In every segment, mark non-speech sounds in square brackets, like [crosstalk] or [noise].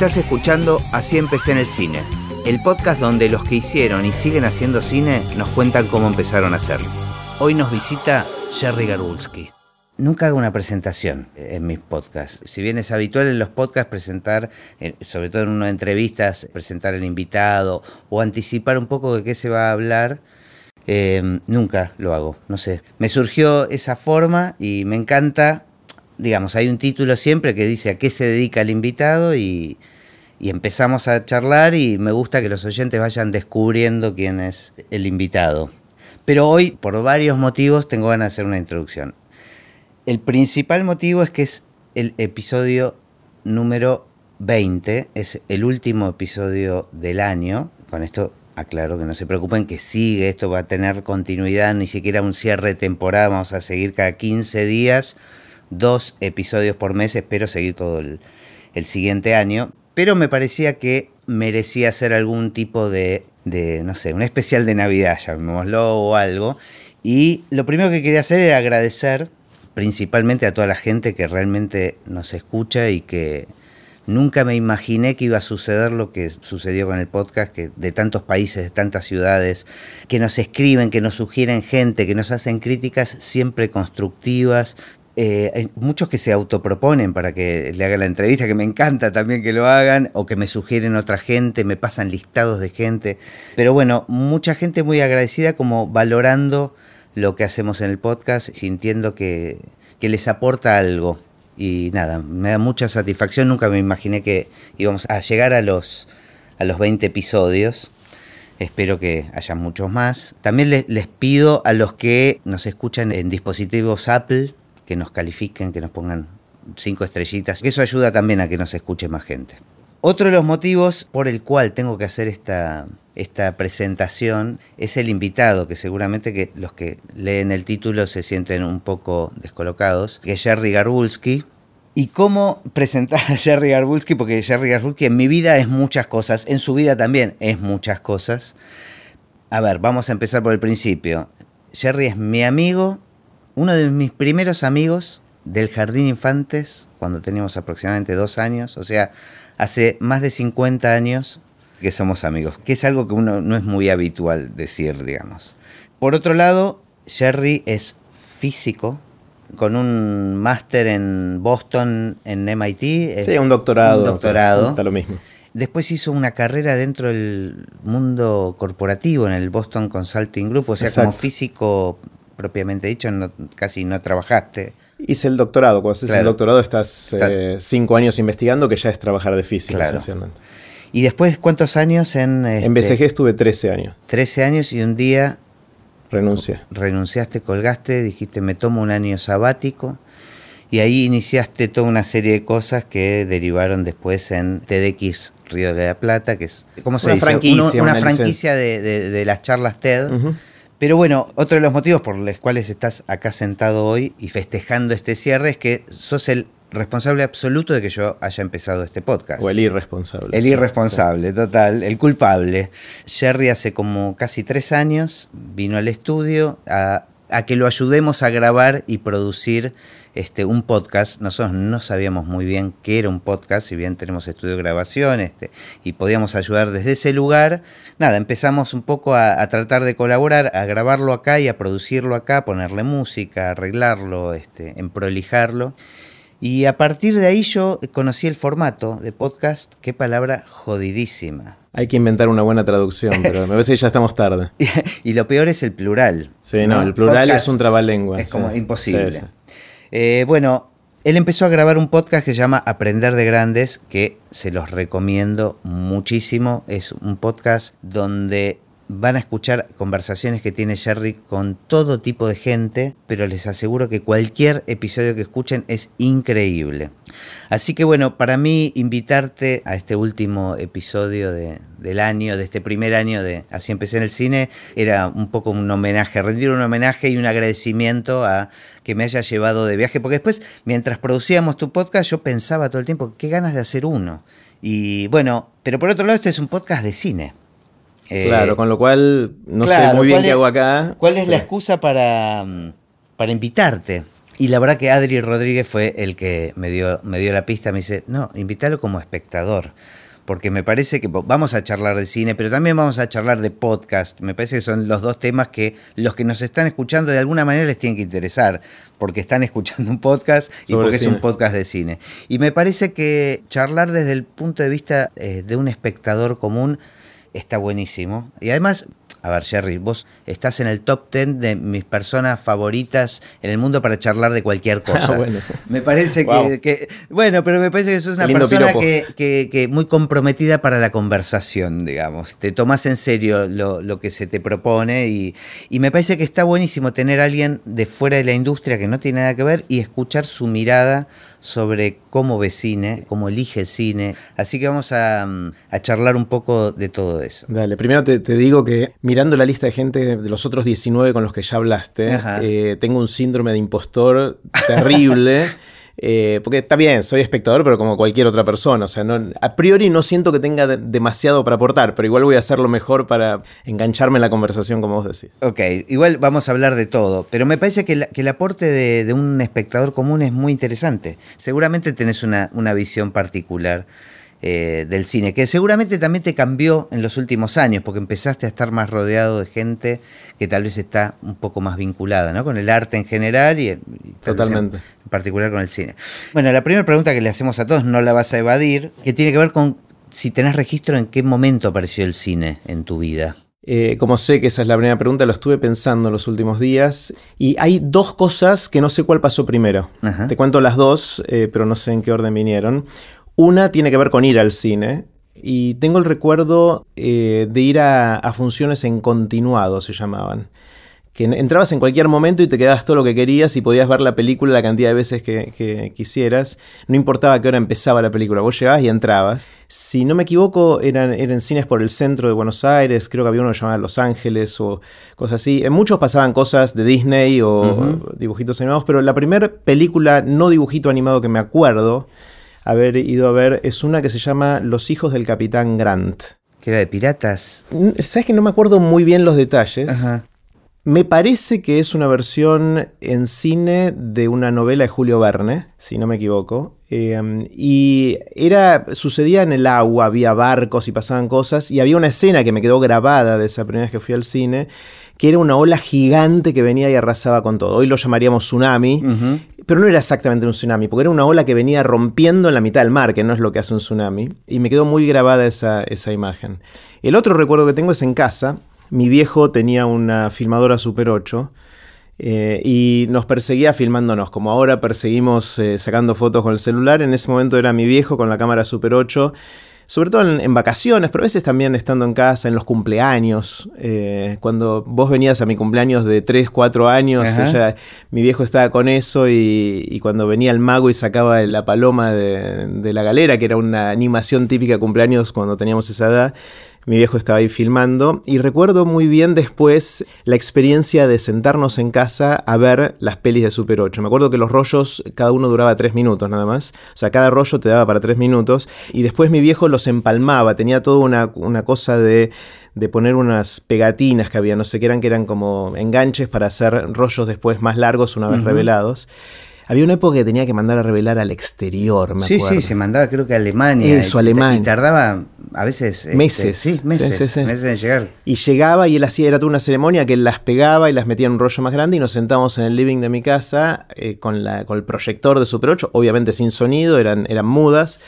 Estás escuchando Así empecé en el cine, el podcast donde los que hicieron y siguen haciendo cine nos cuentan cómo empezaron a hacerlo. Hoy nos visita Jerry Garbulski. Nunca hago una presentación en mis podcasts. Si bien es habitual en los podcasts presentar, eh, sobre todo en una entrevistas, presentar al invitado o anticipar un poco de qué se va a hablar, eh, nunca lo hago. No sé. Me surgió esa forma y me encanta. Digamos, hay un título siempre que dice a qué se dedica el invitado y, y empezamos a charlar y me gusta que los oyentes vayan descubriendo quién es el invitado. Pero hoy, por varios motivos, tengo ganas de hacer una introducción. El principal motivo es que es el episodio número 20, es el último episodio del año. Con esto aclaro que no se preocupen, que sigue, esto va a tener continuidad, ni siquiera un cierre de temporada, vamos a seguir cada 15 días, dos episodios por mes, espero seguir todo el, el siguiente año. Pero me parecía que merecía hacer algún tipo de, de, no sé, un especial de Navidad, llamémoslo o algo. Y lo primero que quería hacer era agradecer principalmente a toda la gente que realmente nos escucha y que nunca me imaginé que iba a suceder lo que sucedió con el podcast, que de tantos países, de tantas ciudades, que nos escriben, que nos sugieren gente, que nos hacen críticas siempre constructivas. Eh, hay muchos que se autoproponen para que le haga la entrevista, que me encanta también que lo hagan, o que me sugieren otra gente, me pasan listados de gente. Pero bueno, mucha gente muy agradecida como valorando lo que hacemos en el podcast, sintiendo que, que les aporta algo. Y nada, me da mucha satisfacción. Nunca me imaginé que íbamos a llegar a los, a los 20 episodios. Espero que haya muchos más. También les, les pido a los que nos escuchan en dispositivos Apple que nos califiquen, que nos pongan cinco estrellitas. Eso ayuda también a que nos escuche más gente. Otro de los motivos por el cual tengo que hacer esta, esta presentación es el invitado, que seguramente que los que leen el título se sienten un poco descolocados, que es Jerry Garbulski. ¿Y cómo presentar a Jerry Garbulski? Porque Jerry Garbulski en mi vida es muchas cosas, en su vida también es muchas cosas. A ver, vamos a empezar por el principio. Jerry es mi amigo, uno de mis primeros amigos del Jardín Infantes, cuando teníamos aproximadamente dos años, o sea, hace más de 50 años que somos amigos, que es algo que uno no es muy habitual decir, digamos. Por otro lado, Jerry es físico, con un máster en Boston, en MIT. Sí, un doctorado. Un doctorado. Está lo mismo. Después hizo una carrera dentro del mundo corporativo, en el Boston Consulting Group, o sea, Exacto. como físico propiamente dicho, no- casi no trabajaste. Hice el doctorado. Cuando haces Claro. el doctorado estás, Estás- eh, cinco años investigando, que ya es trabajar de física, Claro. esencialmente. Y después, ¿cuántos años en...? En este, BCG estuve 13 años. 13 años y un día Renuncié. renunciaste, colgaste, dijiste me tomo un año sabático y ahí iniciaste toda una serie de cosas que derivaron después en TEDx Río de la Plata, que es, ¿cómo se Una dice? franquicia, una una franquicia de, de- de las charlas TED. Ujú. Pero bueno, otro de los motivos por los cuales estás acá sentado hoy y festejando este cierre es que sos el responsable absoluto de que yo haya empezado este podcast. O el irresponsable. El sí. irresponsable, total, el culpable. Jerry hace como casi tres años vino al estudio a, a que lo ayudemos a grabar y producir este, un podcast. Nosotros no sabíamos muy bien qué era un podcast, si bien tenemos estudio de grabación este, y podíamos ayudar desde ese lugar. Nada, empezamos un poco a, a tratar de colaborar, a grabarlo acá y a producirlo acá, ponerle música, arreglarlo, este, emprolijarlo. Y a partir de ahí yo conocí el formato de podcast, qué palabra jodidísima. Hay que inventar una buena traducción, pero me parece que ya estamos tarde. [laughs] Y lo peor es el plural. Sí, no, el plural es un trabalengua, Es como sí. imposible. Sí, sí. Eh, bueno, él empezó a grabar un podcast que se llama Aprender de Grandes, que se los recomiendo muchísimo. Es un podcast donde van a escuchar conversaciones que tiene Jerry con todo tipo de gente, pero les aseguro que cualquier episodio que escuchen es increíble. Así que bueno, para mí invitarte a este último episodio de- del año, de este primer año de Así empecé en el cine, era un poco un homenaje, rendir un homenaje y un agradecimiento a que me haya llevado de viaje, porque después, mientras producíamos tu podcast, yo pensaba todo el tiempo, qué ganas de hacer uno. Y bueno, pero por otro lado, este es un podcast de cine. Eh, Claro, con lo cual no sé muy bien ¿cuál qué es- hago acá. ¿Cuál es la excusa para, mm, para invitarte? Y la verdad que Adri Rodríguez fue el que me dio, me dio la pista, me dice, no, invítalo como espectador porque me parece que vamos a charlar de cine, pero también vamos a charlar de podcast. Me parece que son los dos temas que los que nos están escuchando de alguna manera les tienen que interesar, porque están [laughs] escuchando un podcast y porque es un podcast de cine. Y me parece que charlar desde el punto de vista eh, de un espectador común está buenísimo. Y además a ver, Jerry, vos estás en el top 10 de mis personas favoritas en el mundo para charlar de cualquier ah, [laughs] cosa. bueno. Me parece que, Bueno, pero me parece que sos una persona que, muy comprometida para la conversación, digamos. Te tomas en serio lo, que se te propone y, y, me parece que está buenísimo tener a alguien de fuera de la industria que no tiene nada que ver y escuchar su mirada sobre cómo ve cine, cómo elige cine. Así que vamos a, charlar un poco de todo eso. Dale, primero te, digo que mirando la lista de gente de los otros 19 con los que ya hablaste, eh, tengo un síndrome de impostor terrible. [laughs] Eh, porque está bien, soy espectador, pero como cualquier otra persona. O sea, a priori no siento que tenga demasiado para aportar, pero igual voy a hacer lo mejor para engancharme en la conversación, como vos decís. Ok, igual vamos a hablar de todo, pero me parece que, el aporte de, un espectador común es muy interesante. Seguramente tenés una visión particular. Eh, del cine, que seguramente también te cambió en los últimos años, porque empezaste a estar más rodeado de gente que tal vez está un poco más vinculada, ¿no? Con el arte en general y, Totalmente. En, particular con el cine. Bueno, la primera pregunta que le hacemos a todos, no la vas a evadir, que tiene que ver con si tenés registro en qué momento apareció el cine en tu vida. Eh, como sé que esa es la primera pregunta, lo estuve pensando en los últimos días. Y hay dos cosas que no sé cuál pasó primero. Te cuento las dos, eh, pero no sé en qué orden vinieron. Una tiene que ver con ir al cine. Y tengo el recuerdo eh, de ir a, funciones en continuado, se llamaban. Que entrabas en cualquier momento y te quedabas todo lo que querías y podías ver la película la cantidad de veces que, quisieras. No importaba qué hora empezaba la película, vos llegabas y entrabas. Si no me equivoco, eran, eran cines por el centro de Buenos Aires, creo que había uno que llamaba Los Ángeles o cosas así. En muchos pasaban cosas de Disney o dibujitos animados, pero la primera película no dibujito animado que me acuerdo haber ido a ver es una que se llama Los hijos del capitán Grant. ¿Que era de piratas? Sabes que no me acuerdo muy bien los detalles. Me parece que es una versión en cine de una novela de Julio Verne, si no me equivoco. Em, y era. sucedía en el agua, había barcos y pasaban cosas. Y había una escena que me quedó grabada de esa primera vez que fui al cine, que era una ola gigante que venía y arrasaba con todo. Hoy lo llamaríamos tsunami, pero no era exactamente un tsunami, porque era una ola que venía rompiendo en la mitad del mar, que no es lo que hace un tsunami. Y me quedó muy grabada esa, esa imagen. El otro recuerdo que tengo es en casa. Mi viejo tenía una filmadora Super 8. Eh, y nos perseguía filmándonos, como ahora perseguimos eh, sacando fotos con el celular. En ese momento era mi viejo con la cámara Super 8 sobre todo en, vacaciones, pero a veces también estando en casa, en los cumpleaños. Eh, cuando vos venías a mi cumpleaños de 3, 4 años, mi viejo estaba con eso y, cuando venía el mago y sacaba la paloma de, de, la galera, que era una animación típica de cumpleaños cuando teníamos esa edad, mi viejo estaba ahí filmando y recuerdo muy bien después la experiencia de sentarnos en casa a ver las pelis de Super 8. Me acuerdo que los rollos cada uno duraba tres minutos nada más, o sea, cada rollo te daba para tres minutos y después mi viejo los empalmaba, tenía toda una, cosa de de poner unas pegatinas que había, no sé qué eran, que eran como enganches para hacer rollos después más largos una vez revelados. Había una época que tenía que mandar a revelar al exterior, me acuerdo. Sí, sí, se mandaba creo que a Alemania. Eso, Alemania. Y tardaba a veces... Este, meses. sí, meses, meses en llegar. Y llegaba y él hacía, era toda una ceremonia que él las pegaba y las metía en un rollo más grande y nos sentábamos en el living de mi casa eh, con, la, con el proyector de Super 8, obviamente sin sonido, eran, eran mudas.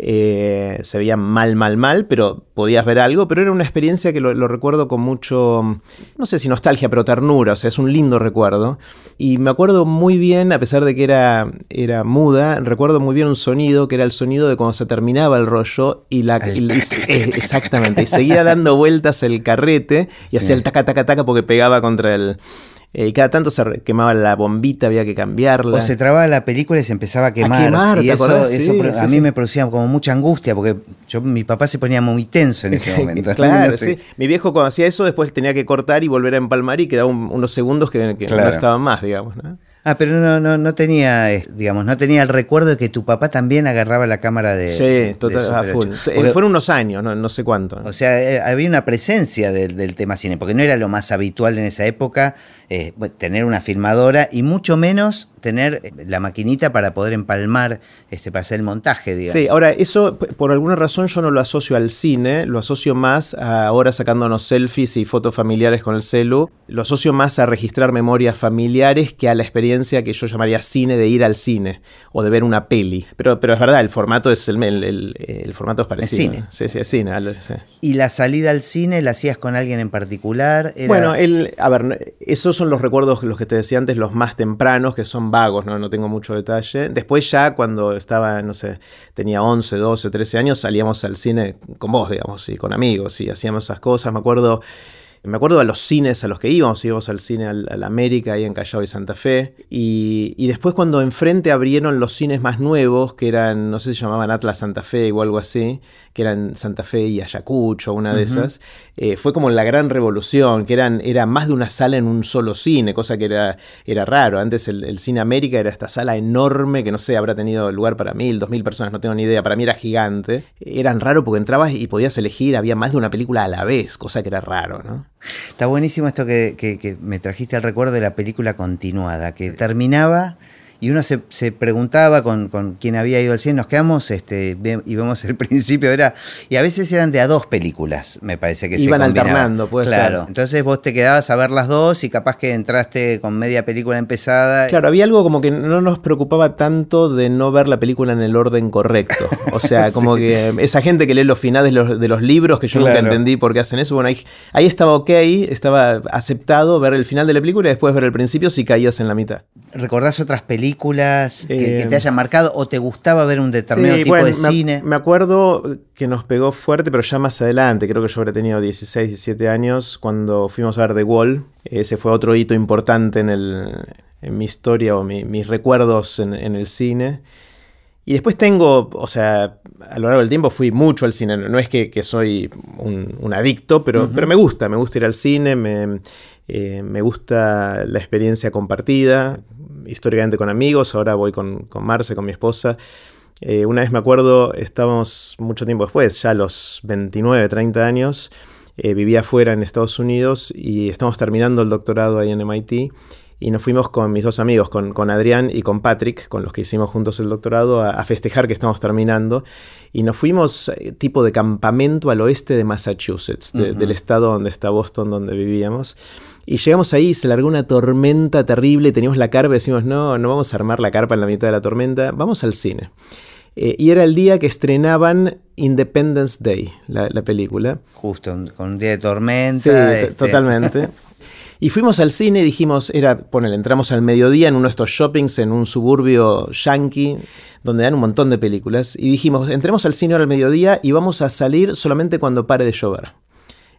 Eh, se veía mal, mal, mal, pero podías ver algo, pero era una experiencia que lo, recuerdo con mucho, no sé si nostalgia, pero ternura, o sea, es un lindo recuerdo. Y me acuerdo muy bien, a pesar de que era, era muda, recuerdo muy bien un sonido, que era el sonido de cuando se terminaba el rollo y la... Eh, exactamente, y seguía dando vueltas el carrete y hacía el taca, taca, taca porque pegaba contra el eh, y cada tanto se quemaba la bombita, había que cambiarla. O se trababa la película y se empezaba a quemar. y eso, a mí me producía como mucha angustia, porque yo, mi papá se ponía muy tenso en ese [laughs] momento. claro, [laughs] sí. Mi viejo cuando hacía eso, después tenía que cortar y volver a empalmar y quedaba unos segundos que, no estaban más, digamos. ¿no? Ah, pero no, no, no tenía, eh, digamos, no tenía el recuerdo de que tu papá también agarraba la cámara de. Sí, total, Fueron unos años, no, sé cuánto. O sea, eh, había una presencia del, tema cine, porque no era lo más habitual en esa época eh, tener una filmadora y mucho menos tener la maquinita para poder empalmar, este, para hacer el montaje, digamos. Sí, ahora eso por alguna razón yo no lo asocio al cine, lo asocio más a ahora sacándonos selfies y fotos familiares con el celu, lo asocio más a registrar memorias familiares que a la experiencia que yo llamaría cine de ir al cine o de ver una peli. Pero, pero es verdad, el formato es el, el, formato es parecido. cine. Sí, sí, es cine. ¿Y la salida al cine la hacías con alguien en particular? Bueno, el, a ver, esos son los recuerdos, los que te decía antes, los más tempranos, que son vagos, ¿no? no tengo mucho detalle. Después ya cuando estaba, no sé, tenía 11, 12, 13 años, salíamos al cine con vos, digamos, y con amigos, y hacíamos esas cosas. Me acuerdo me acuerdo a los cines a los que íbamos, íbamos al cine al, América, ahí en Callao y Santa Fe. Y, después cuando enfrente abrieron los cines más nuevos, que eran, no sé si se llamaban Atlas Santa Fe o algo así, que eran Santa Fe y Ayacucho, una de esas, eh, fue como la gran revolución, que eran, era más de una sala en un solo cine, cosa que era, era raro. Antes el, cine América era esta sala enorme que no sé, habrá tenido lugar para mil, dos mil personas, no tengo ni idea, para mí era gigante. Eran raro porque entrabas y podías elegir, había más de una película a la vez, cosa que era raro, ¿no? Está buenísimo esto que, me trajiste al recuerdo de la película continuada, que terminaba y uno se, preguntaba con, con, quien había ido al cine, nos quedamos este, y vemos el [laughs] principio, era, y a veces eran de a dos películas, me parece que Iban alternando, puede claro. Entonces vos te quedabas a ver las dos y capaz que entraste con media película empezada. Claro, había algo como que no nos preocupaba tanto de no ver la película en el orden correcto. O sea, [laughs] como que esa gente que lee los finales de los, libros, que yo nunca entendí por qué hacen eso, bueno, ahí, ahí estaba ok, estaba aceptado ver el final de la película y después ver el principio si caías en la mitad. ¿Recordás otras películas? Películas que, te eh, hayan marcado o te gustaba ver un determinado tipo de cine? Me acuerdo que nos pegó fuerte, pero ya más adelante, creo que yo habría tenido 16, 17 años, cuando fuimos a ver The Wall. Ese fue otro hito importante en, el, en mi historia o mis recuerdos en, el cine. Y después tengo, o sea, a lo largo del tiempo fui mucho al cine. No es que, soy un, adicto, pero, pero me gusta, me gusta ir al cine, me, eh, me gusta la experiencia compartida históricamente con amigos, ahora voy con, con Marce, con mi esposa. Eh, una vez me acuerdo, estábamos mucho tiempo después, ya a los 29, 30 años, eh, vivía afuera en Estados Unidos y estamos terminando el doctorado ahí en MIT y nos fuimos con mis dos amigos, con, con Adrián y con Patrick, con los que hicimos juntos el doctorado, a, festejar que estamos terminando. Y nos fuimos eh, tipo de campamento al oeste de Massachusetts, del estado donde está Boston, donde vivíamos. Y llegamos ahí, se largó una tormenta terrible, teníamos la carpa y decimos, no, no vamos a armar la carpa en la mitad de la tormenta, vamos al cine. Eh, y era el día que estrenaban Independence Day, la, película. Justo, con un día de tormenta. Sí, este. totalmente. [laughs] Y fuimos al cine y dijimos, era, ponele, entramos al mediodía en uno de estos shoppings en un suburbio yankee, donde dan un montón de películas, y dijimos, entremos al cine ahora al mediodía y vamos a salir solamente cuando pare de llover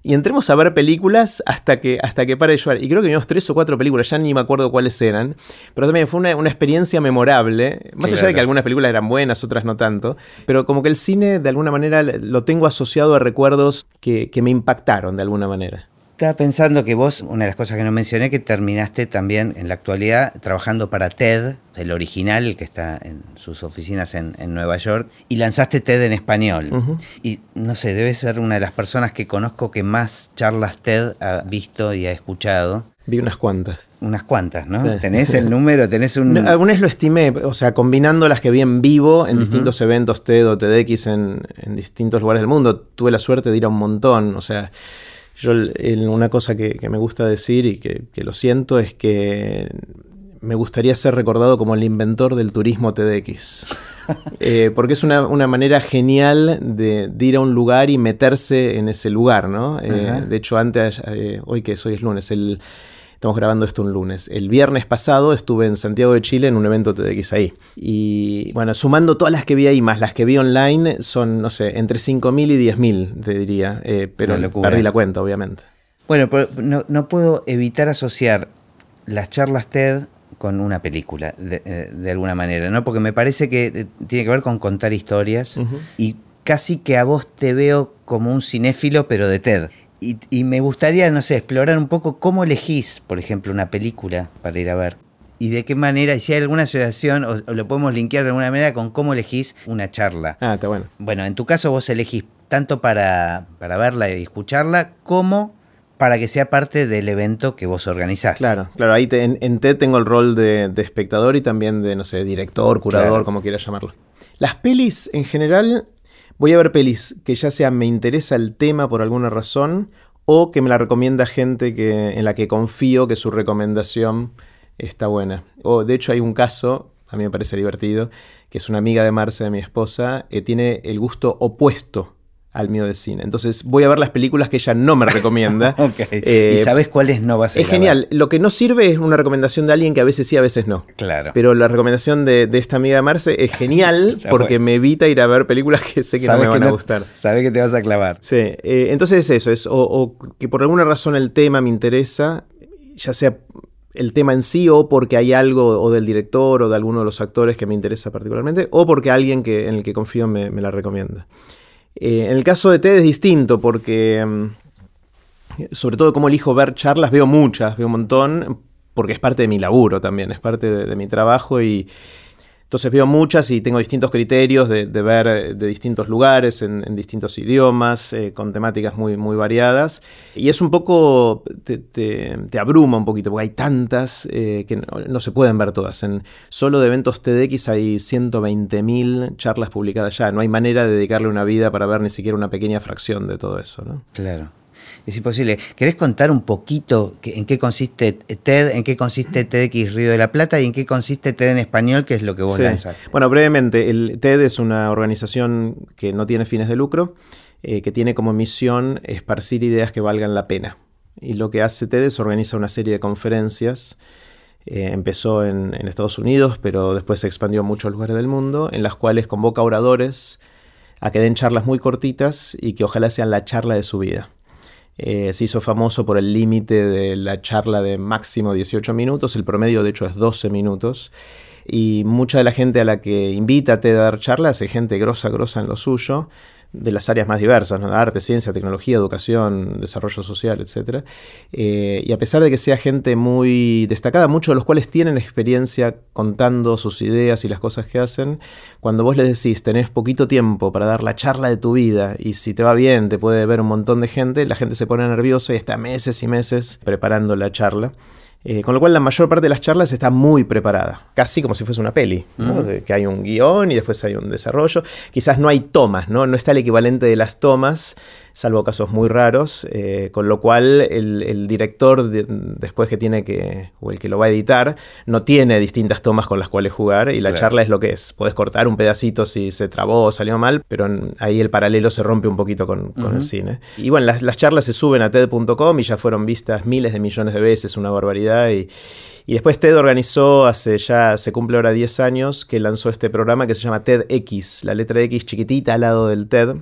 y entremos a ver películas hasta que, hasta que pare de llover. Y creo que vimos tres o cuatro películas, ya ni me acuerdo cuáles eran, pero también fue una, experiencia memorable, más allá de que algunas películas eran buenas, otras no tanto, pero como que el cine de alguna manera lo tengo asociado a recuerdos que, que me impactaron de alguna manera. Estaba pensando que vos, una de las cosas que no mencioné, que terminaste también en la actualidad trabajando para TED, el original, el que está en sus oficinas en, Nueva York, y lanzaste TED en español. Y no sé, debes ser una de las personas que conozco que más charlas TED ha visto y ha escuchado. Vi unas cuantas. Unas cuantas, ¿no? ¿Tenés el [laughs] número? ¿Tenés un...? algunas lo estimé, o sea, combinando las que vi en vivo en distintos eventos TED o TEDx en, en distintos lugares del mundo. Tuve la suerte de ir a un montón, o sea... Yo una cosa que, me gusta decir y que, lo siento es que me gustaría ser recordado como el inventor del turismo TDX. [laughs] Eh, porque es una, manera genial de, ir a un lugar y meterse en ese lugar, ¿no? Eh, de hecho, antes, eh, hoy que hoy es lunes, el Estamos grabando esto un lunes. El viernes pasado estuve en Santiago de Chile en un evento TDX ahí. Y bueno, sumando todas las que vi ahí más las que vi online, son, no sé, entre 5.000 y 10.000, te diría. Eh, pero perdí la cuenta, obviamente. Bueno, pero no, puedo evitar asociar las charlas TED con una película, de, eh, alguna manera, ¿no? Porque me parece que eh, tiene que ver con contar historias y casi que a vos te veo como un cinéfilo, pero de TED. Y, me gustaría, no sé, explorar un poco cómo elegís, por ejemplo, una película para ir a ver. Y de qué manera, y si hay alguna asociación, o, lo podemos linkear de alguna manera con cómo elegís una charla. Ah, está bueno. Bueno, en tu caso vos elegís tanto para, para verla y escucharla, como Para que sea parte del evento que vos organizás. Claro, claro. Ahí en, TED tengo el rol de, espectador y también de, no sé, director, curador, como quieras llamarlo. Las pelis, en general, voy a ver pelis que ya sea me interesa el tema por alguna razón o que me la recomienda gente que, en la que confío que su recomendación está buena. O de hecho hay un caso, a mí me parece divertido, que es una amiga de Marce, de mi esposa, que tiene el gusto opuesto al mío de cine. Entonces voy a ver las películas que ella no me recomienda. [laughs] Eh, ¿Y sabes cuáles no vas a Es genial. Lo que no sirve es una recomendación de alguien que a veces sí, a veces no. Claro. Pero la recomendación de, esta amiga de Marce es genial [laughs] porque me evita ir a ver películas que sé que no me van a gustar. Sabe que te vas a clavar. Sí. Eh, entonces es eso. Es o, que por alguna razón el tema me interesa, ya sea el tema en sí o porque hay algo o del director o de alguno de los actores que me interesa particularmente o porque alguien que, en el que confío me la recomienda. Eh, en el caso de TED es distinto porque, mm, sobre todo como elijo ver charlas, veo muchas, veo un montón, porque es parte de mi laburo también, es parte de mi trabajo y, entonces veo muchas y tengo distintos criterios de, ver eh, de distintos lugares, en, distintos idiomas, eh, con temáticas muy, muy variadas. Y es un poco, te, abruma un poquito, porque hay tantas eh, que no, se pueden ver todas. En, solo de eventos TEDx hay 120.000 charlas publicadas ya. No hay manera de dedicarle una vida para ver ni siquiera una pequeña fracción de todo eso. ¿no? Claro es imposible. ¿Querés contar un poquito en qué consiste TED, en qué consiste TEDx Río de la Plata y en qué consiste TED en español, que es lo que vos lanzás? Bueno, brevemente, el TED es una organización que no tiene fines de lucro, eh, que tiene como misión esparcir ideas que valgan la pena. Y lo que hace TED es organiza una serie de conferencias. Eh, empezó en, en Estados Unidos, pero después se expandió a muchos lugares del mundo, en las cuales convoca oradores a que den charlas muy cortitas y que ojalá sean la charla de su vida. Eh, se hizo famoso por el límite de la charla de máximo 18 minutos, el promedio de hecho es 12 minutos. Y mucha de la gente a la que invita a dar charlas es gente grosa, grosa en lo suyo de las áreas más diversas, arte, ciencia, tecnología, educación, desarrollo social, etc. Eh, y a pesar de que sea gente muy destacada, muchos de los cuales tienen experiencia contando sus ideas y las cosas que hacen, cuando vos les decís, tenés poquito tiempo para dar la charla de tu vida y si te va bien te puede ver un montón de gente, la gente se pone nerviosa y está meses y meses preparando la charla. Eh, con lo cual la mayor parte de las charlas está muy preparada, casi como si fuese una peli, que hay un guion y después hay un desarrollo. Quizás no hay tomas, ¿no? no está el equivalente de las tomas salvo casos muy raros, eh, con lo cual el, director después que tiene que, o el que lo va a editar, no tiene distintas tomas con las cuales jugar y la charla es lo que es. Puedes cortar un pedacito si se trabó o salió mal, pero ahí el paralelo se rompe un poquito con, el cine. Y bueno, las, charlas se suben a TED.com y ya fueron vistas miles de millones de veces, una barbaridad. Y, y después TED organizó hace ya, se cumple ahora 10 años, que lanzó este programa que se llama TEDx, la letra X chiquitita al lado del TED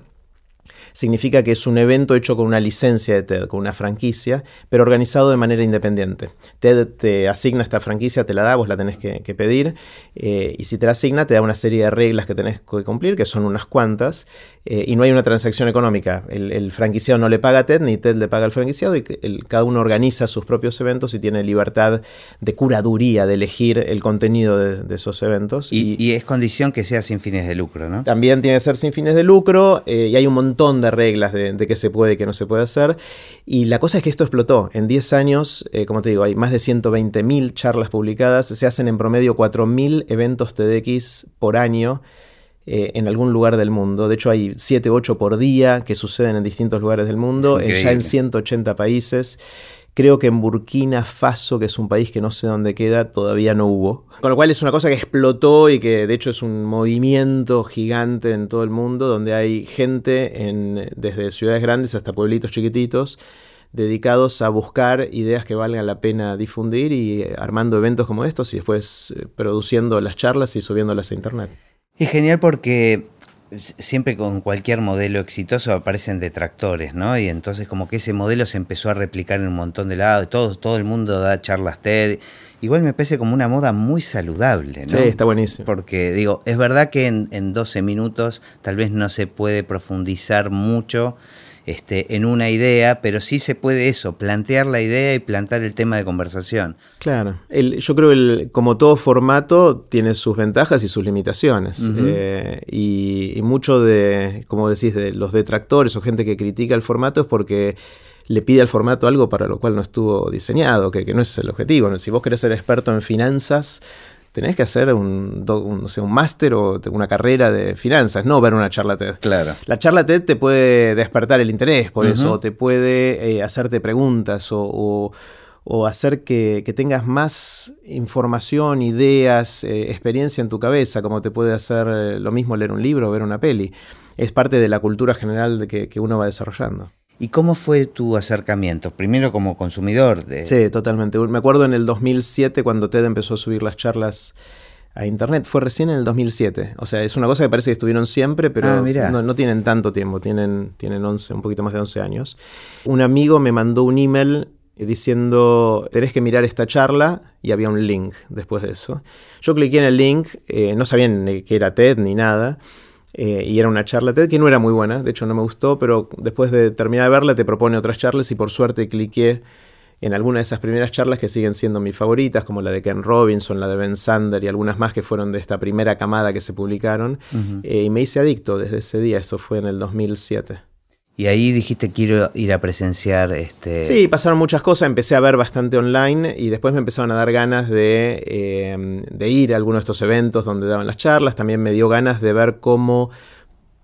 significa que es un evento hecho con una licencia de TED, con una franquicia, pero organizado de manera independiente. TED te asigna esta franquicia, te la da, vos la tenés que, pedir, eh, y si te la asigna te da una serie de reglas que tenés que cumplir, que son unas cuantas, eh, y no hay una transacción económica. El, franquiciado no le paga a TED, ni TED le paga al franquiciado, y cada uno organiza sus propios eventos y tiene libertad de curaduría, de elegir el contenido de, esos eventos. Y, es condición que sea sin fines de lucro, ¿no? También tiene que ser sin fines de lucro, eh, y hay un montón de reglas de, qué se puede y qué no se puede hacer. Y la cosa es que esto explotó. En 10 años, eh, como te digo, hay más de 120.000 charlas publicadas, se hacen en promedio 4.000 eventos TEDx por año. Eh, en algún lugar del mundo. De hecho, hay 7 o 8 por día que suceden en distintos lugares del mundo, ya en 180 países. Creo que en Burkina Faso, que es un país que no sé dónde queda, todavía no hubo. Con lo cual es una cosa que explotó y que de hecho es un movimiento gigante en todo el mundo, donde hay gente en, desde ciudades grandes hasta pueblitos chiquititos dedicados a buscar ideas que valgan la pena difundir y armando eventos como estos y después eh, produciendo las charlas y subiéndolas a internet. Es genial porque siempre con cualquier modelo exitoso aparecen detractores, ¿no? Y entonces como que ese modelo se empezó a replicar en un montón de lados, todo, todo el mundo da charlas TED. Igual me parece como una moda muy saludable, ¿no? Sí, está buenísimo. Porque digo, es verdad que en, en 12 minutos tal vez no se puede profundizar mucho este, en una idea, pero sí se puede eso, plantear la idea y plantar el tema de conversación. Claro, yo creo que como todo formato tiene sus ventajas y sus limitaciones. Eh, y, mucho de, como decís, de los detractores o gente que critica el formato es porque le pide al formato algo para lo cual no estuvo diseñado, que, que no es el objetivo. Si vos querés ser experto en finanzas, tenés que hacer un, un máster o una carrera de finanzas, no ver una charla TED. Claro. La charla TED te puede despertar el interés por eso, te puede eh, hacerte preguntas o, hacer que, tengas más información, ideas, eh, experiencia en tu cabeza, como te puede hacer eh, lo mismo leer un libro o ver una peli. Es parte de la cultura general de que uno va desarrollando. ¿Y cómo fue tu acercamiento? Primero como consumidor de... Sí, totalmente. Me acuerdo en el 2007 cuando TED empezó a subir las charlas a internet. Fue recién en el 2007. O sea, es una cosa que parece que estuvieron siempre, pero ah, no, tienen tanto tiempo. Tienen, tienen 11, un poquito más de 11 años. Un amigo me mandó un email diciendo, tenés que mirar esta charla y había un link después de eso. Yo cliqué en el link, eh, no sabían que era TED ni nada. Eh, y era una charla TED que no era muy buena, de hecho no me gustó, pero después de terminar de verla te propone otras charlas y por suerte cliqué en alguna de esas primeras charlas que siguen siendo mis favoritas, como la de Ken Robinson, la de Ben Sander y algunas más que fueron de esta primera camada que se publicaron, eh, y me hice adicto desde ese día, eso fue en el 2007. Y ahí dijiste quiero ir a presenciar este. Sí, pasaron muchas cosas. Empecé a ver bastante online y después me empezaron a dar ganas de, eh, de ir a algunos de estos eventos donde daban las charlas. También me dio ganas de ver cómo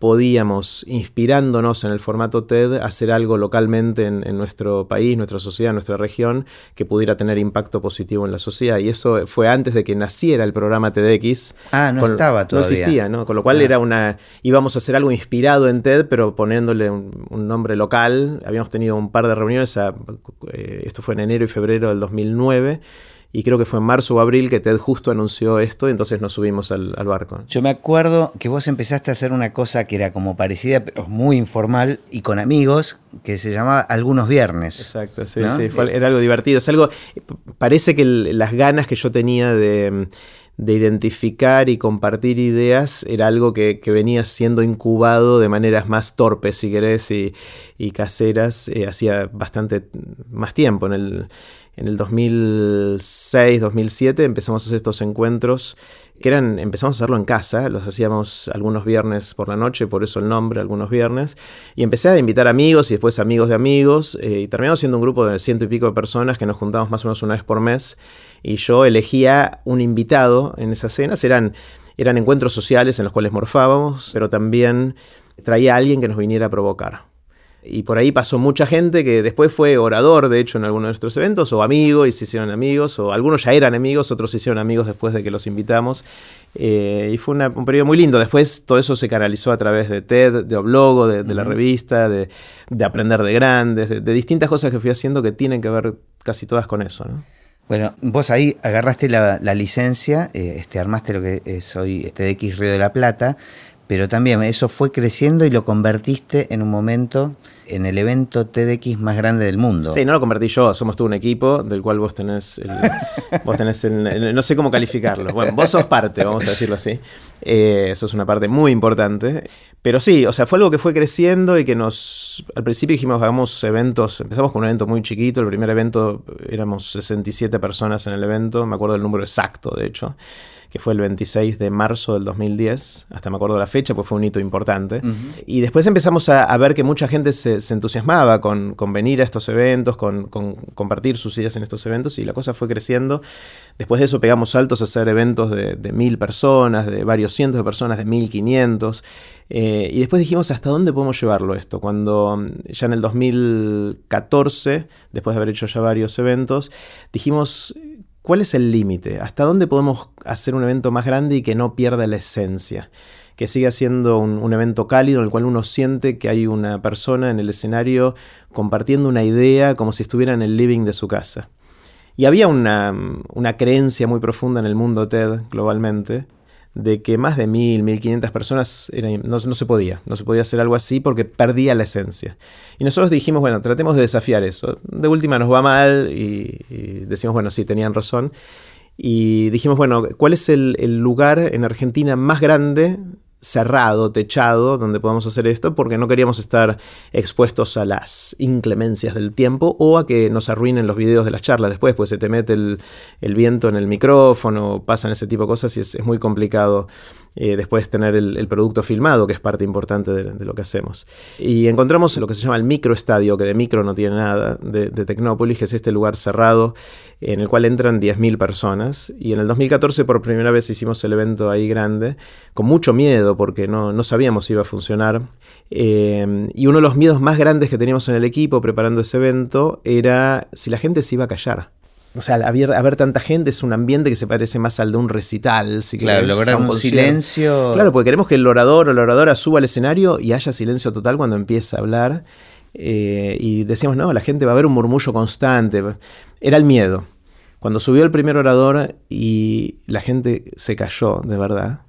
podíamos, inspirándonos en el formato TED, hacer algo localmente en, nuestro país, nuestra sociedad, nuestra región, que pudiera tener impacto positivo en la sociedad. Y eso fue antes de que naciera el programa TEDx. Ah, no estaba todavía. No existía, ¿no? Con lo cual ah. era una... íbamos a hacer algo inspirado en TED, pero poniéndole un, nombre local. Habíamos tenido un par de reuniones, eh, esto fue en enero y febrero del 2009 y creo que fue en marzo o abril que Ted justo anunció esto y entonces nos subimos al, barco. Yo me acuerdo que vos empezaste a hacer una cosa que era como parecida, pero muy informal y con amigos, que se llamaba Algunos Viernes. Exacto, sí, sí, era algo divertido. Es algo, parece que las ganas que yo tenía de identificar y compartir ideas era algo que, venía siendo incubado de maneras más torpes, si querés, y, caseras, eh, hacía bastante más tiempo. En el, en el 2006, 2007 empezamos a hacer estos encuentros que eran, empezamos a hacerlo en casa, los hacíamos algunos viernes por la noche, por eso el nombre, algunos viernes, y empecé a invitar amigos y después amigos de amigos, eh, y terminamos siendo un grupo de ciento y pico de personas que nos juntamos más o menos una vez por mes, y yo elegía un invitado en esas cenas, eran, eran encuentros sociales en los cuales morfábamos, pero también traía a alguien que nos viniera a provocar. Y por ahí pasó mucha gente que después fue orador, de hecho, en algunos de nuestros eventos, o amigo y se hicieron amigos, o algunos ya eran amigos, otros se hicieron amigos después de que los invitamos. Eh, y fue un periodo muy lindo. Después todo eso se canalizó a través de TED, de Oblogo, de, la revista, de, Aprender de Grandes, de, distintas cosas que fui haciendo que tienen que ver casi todas con eso. Bueno, vos ahí agarraste la, licencia, eh, este, armaste lo que es hoy TEDx Río de la Plata, pero también eso fue creciendo y lo convertiste en un momento en el evento TEDx más grande del mundo. Sí, no lo convertí yo, somos todo un equipo del cual vos tenés, el, [laughs] vos tenés el, no sé cómo calificarlo. Bueno, vos sos parte, vamos a decirlo así. Eh, eso es una parte muy importante. Pero sí, o sea, fue algo que fue creciendo y que nos... Al principio dijimos, hagamos eventos, empezamos con un evento muy chiquito, el primer evento éramos 67 personas en el evento, me acuerdo del número exacto, de hecho que fue el 26 de marzo del 2010, hasta me acuerdo la fecha, pues fue un hito importante. Y después empezamos a, ver que mucha gente se, entusiasmaba con, venir a estos eventos, con, compartir sus ideas en estos eventos, y la cosa fue creciendo. Después de eso pegamos saltos a hacer eventos de, mil personas, de varios cientos de personas, de mil quinientos. Eh, y después dijimos, ¿hasta dónde podemos llevarlo esto? Cuando mm, ya en el 2014, después de haber hecho ya varios eventos, dijimos, ¿Cuál es el límite? ¿Hasta dónde podemos hacer un evento más grande y que no pierda la esencia? Que siga siendo un, evento cálido en el cual uno siente que hay una persona en el escenario compartiendo una idea como si estuviera en el living de su casa. Y había una, creencia muy profunda en el mundo TED globalmente de que más de mil, mil quinientas personas no, se podía, no se podía hacer algo así porque perdía la esencia. Y nosotros dijimos, bueno, tratemos de desafiar eso. De última nos va mal y, decimos, bueno, sí, tenían razón. Y dijimos, bueno, ¿cuál es el, lugar en Argentina más grande cerrado, techado, donde podamos hacer esto, porque no queríamos estar expuestos a las inclemencias del tiempo o a que nos arruinen los videos de las charlas. Después, pues se te mete el, viento en el micrófono, pasan ese tipo de cosas y es, muy complicado eh, después tener el, producto filmado, que es parte importante de, lo que hacemos. Y encontramos lo que se llama el microestadio, que de micro no tiene nada, de, Tecnópolis, que es este lugar cerrado en el cual entran 10.000 personas. Y en el 2014 por primera vez hicimos el evento ahí grande, con mucho miedo porque no, no sabíamos si iba a funcionar. Eh, y uno de los miedos más grandes que teníamos en el equipo preparando ese evento era si la gente se iba a callar. O sea, haber, tanta gente es un ambiente que se parece más al de un recital. Si claro, lograr un, silencio. Claro, porque queremos que el orador o la oradora suba al escenario y haya silencio total cuando empieza a hablar. Eh, y decíamos, no, la gente va a ver un murmullo constante. Era el miedo. Cuando subió el primer orador y la gente se cayó, de verdad,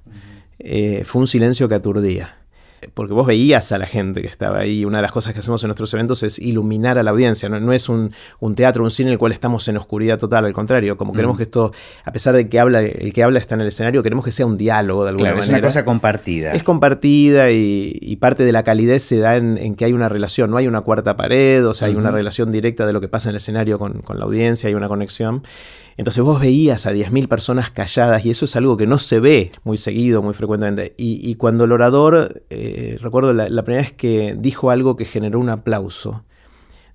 eh, fue un silencio que aturdía porque vos veías a la gente que estaba ahí. Una de las cosas que hacemos en nuestros eventos es iluminar a la audiencia. No, es un, teatro, un cine en el cual estamos en oscuridad total, al contrario. Como queremos mm. que esto, a pesar de que habla, el que habla está en el escenario, queremos que sea un diálogo de alguna claro, manera. Es una cosa compartida. Es compartida y, parte de la calidez se da en, que hay una relación. No hay una cuarta pared, o sea, hay una relación directa de lo que pasa en el escenario con, con la audiencia, hay una conexión. Entonces vos veías a 10.000 personas calladas y eso es algo que no se ve muy seguido, muy frecuentemente. Y, cuando el orador, eh, recuerdo la, primera vez que dijo algo que generó un aplauso.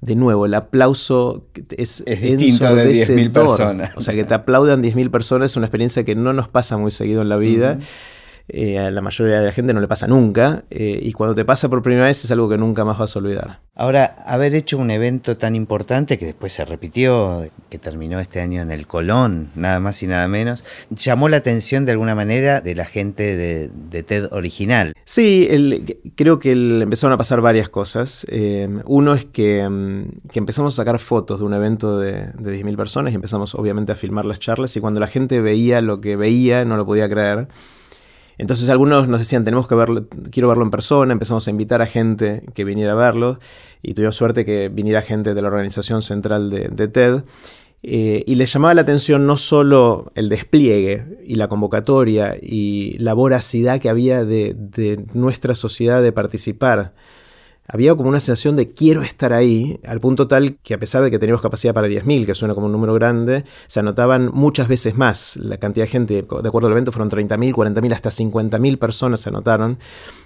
De nuevo, el aplauso es, es distinto de 10.000 personas. O sea, que te aplaudan 10.000 personas es una experiencia que no nos pasa muy seguido en la vida. Eh, a la mayoría de la gente no le pasa nunca, eh, y cuando te pasa por primera vez es algo que nunca más vas a olvidar. Ahora, haber hecho un evento tan importante que después se repitió, que terminó este año en el Colón, nada más y nada menos, llamó la atención de alguna manera de la gente de, TED original. Sí, creo que empezaron a pasar varias cosas. Eh, uno es que, mm, que, empezamos a sacar fotos de un evento de, de 10.000 personas y empezamos obviamente a filmar las charlas y cuando la gente veía lo que veía no lo podía creer. Entonces algunos nos decían, tenemos que verlo, quiero verlo en persona, empezamos a invitar a gente que viniera a verlo y tuvimos suerte que viniera gente de la organización central de, TED. Eh, y les llamaba la atención no solo el despliegue y la convocatoria y la voracidad que había de, de nuestra sociedad de participar había como una sensación de quiero estar ahí, al punto tal que a pesar de que teníamos capacidad para 10.000, que suena como un número grande, se anotaban muchas veces más. La cantidad de gente, de acuerdo al evento, fueron 30.000, 40.000, hasta 50.000 personas se anotaron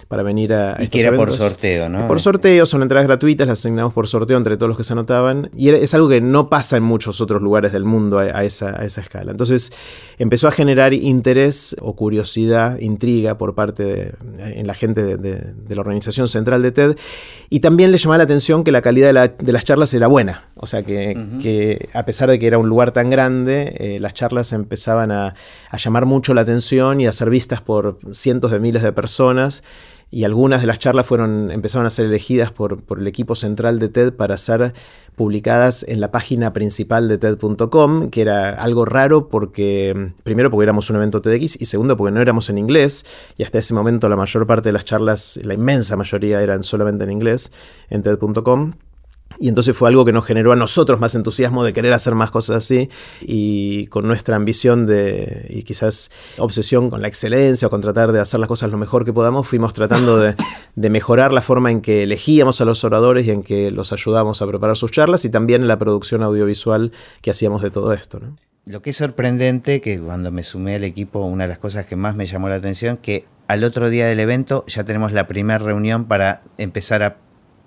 para venir a... Y que era por sorteo, ¿no? Por sorteo, son entradas gratuitas, las asignamos por sorteo entre todos los que se anotaban. Y es algo que no pasa en muchos otros lugares del mundo a, esa, esa, escala. Entonces empezó a generar interés o curiosidad, intriga por parte de, en la gente de, de la organización central de TED. Y también le llamaba la atención que la calidad de, las charlas era buena. O sea, que, a pesar de que era un lugar tan grande, eh, las charlas empezaban a, llamar mucho la atención y a ser vistas por cientos de miles de personas. Y algunas de las charlas fueron, empezaron a ser elegidas por, por el equipo central de TED para ser publicadas en la página principal de TED.com, que era algo raro porque, primero porque éramos un evento TEDx y segundo porque no éramos en inglés y hasta ese momento la mayor parte de las charlas, la inmensa mayoría eran solamente en inglés en TED.com. Y entonces fue algo que nos generó a nosotros más entusiasmo de querer hacer más cosas así y con nuestra ambición de, y quizás obsesión con la excelencia o con tratar de hacer las cosas lo mejor que podamos, fuimos tratando de, [laughs] mejorar la forma en que elegíamos a los oradores y en que los ayudamos a preparar sus charlas y también la producción audiovisual que hacíamos de todo esto. Lo que es sorprendente, que cuando me sumé al equipo, una de las cosas que más me llamó la atención, que al otro día del evento ya tenemos la primera reunión para empezar a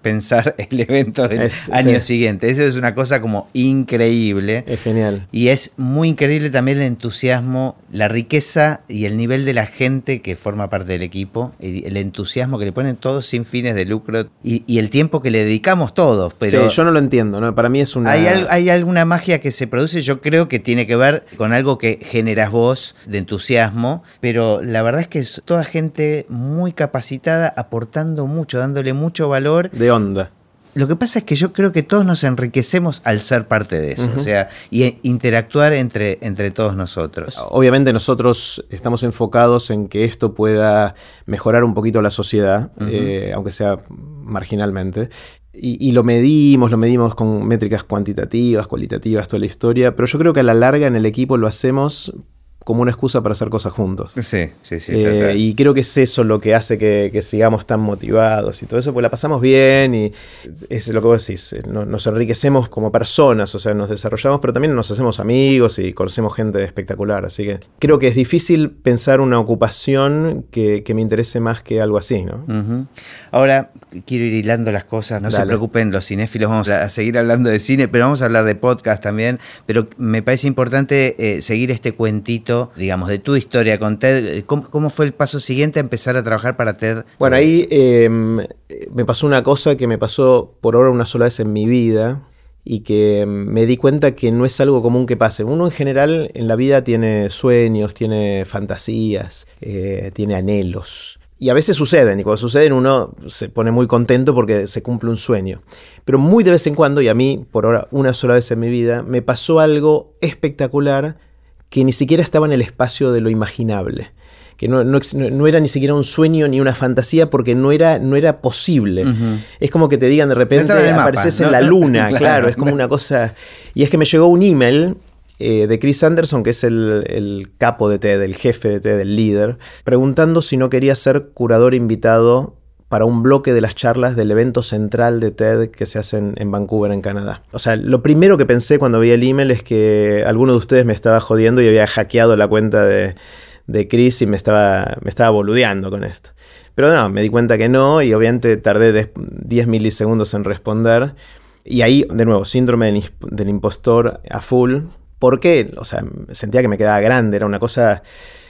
pensar [laughs] el evento del año siguiente. Eso es una cosa como increíble. Es genial. Y es muy increíble también el entusiasmo, la riqueza y el nivel de la gente que forma parte del equipo, el entusiasmo que le ponen todos sin fines de lucro y, el tiempo que le dedicamos todos. Pero sí, yo no lo entiendo, ¿no? Para mí es una... Hay, hay alguna magia que se produce, yo creo que tiene que ver con algo que generas vos de entusiasmo, pero la verdad es que es toda gente muy capacitada, aportando mucho, dándole mucho valor. De onda. Lo que pasa es que yo creo que todos nos enriquecemos al ser parte de eso, o sea, y interactuar entre, entre todos nosotros. Obviamente nosotros estamos enfocados en que esto pueda mejorar un poquito la sociedad, eh, aunque sea marginalmente. Y, y, lo medimos, lo medimos con métricas cuantitativas, cualitativas, toda la historia, pero yo creo que a la larga en el equipo lo hacemos como una excusa para hacer cosas juntos. Sí, sí, sí. Eh, y creo que es eso lo que hace que, sigamos tan motivados y todo eso, pues la pasamos bien y es lo que vos decís, eh, nos enriquecemos como personas, o sea, nos desarrollamos, pero también nos hacemos amigos y conocemos gente espectacular. Así que creo que es difícil pensar una ocupación que, me interese más que algo así, ¿no? Ahora, quiero ir hilando las cosas, no se preocupen los cinéfilos, vamos a seguir hablando de cine, pero vamos a hablar de podcast también, pero me parece importante eh, seguir este cuentito, digamos, de tu historia con TED. ¿Cómo, fue el paso siguiente a empezar a trabajar para TED? Bueno, ahí em, me pasó una cosa que me pasó por ahora una sola vez en mi vida y que me di cuenta que no es algo común que pase. Uno en general en la vida tiene sueños, tiene fantasías, eh, tiene anhelos. Y a veces suceden, y cuando suceden uno se pone muy contento porque se cumple un sueño. Pero muy de vez en cuando, y a mí por ahora una sola vez en mi vida, me pasó algo espectacular que ni siquiera estaba en el espacio de lo imaginable que no, no, era ni siquiera un sueño ni una fantasía porque no era, no era posible. Es como que te digan de repente, apareces en la [laughs] luna, claro, es como una cosa... Y es que me llegó un email eh, de Chris Anderson, que es el, el, capo de TED, el jefe de TED, el líder, preguntando si no quería ser curador invitado para un bloque de las charlas del evento central de TED que se hacen en Vancouver, en Canadá. O sea, lo primero que pensé cuando vi el email es que alguno de ustedes me estaba jodiendo y había hackeado la cuenta de, de Chris y me estaba, me estaba boludeando con esto. Pero no, me di cuenta que no y obviamente tardé 10 milisegundos en responder. Y ahí, de nuevo, síndrome del impostor a full. ¿Por qué? O sea, sentía que me quedaba grande, era una cosa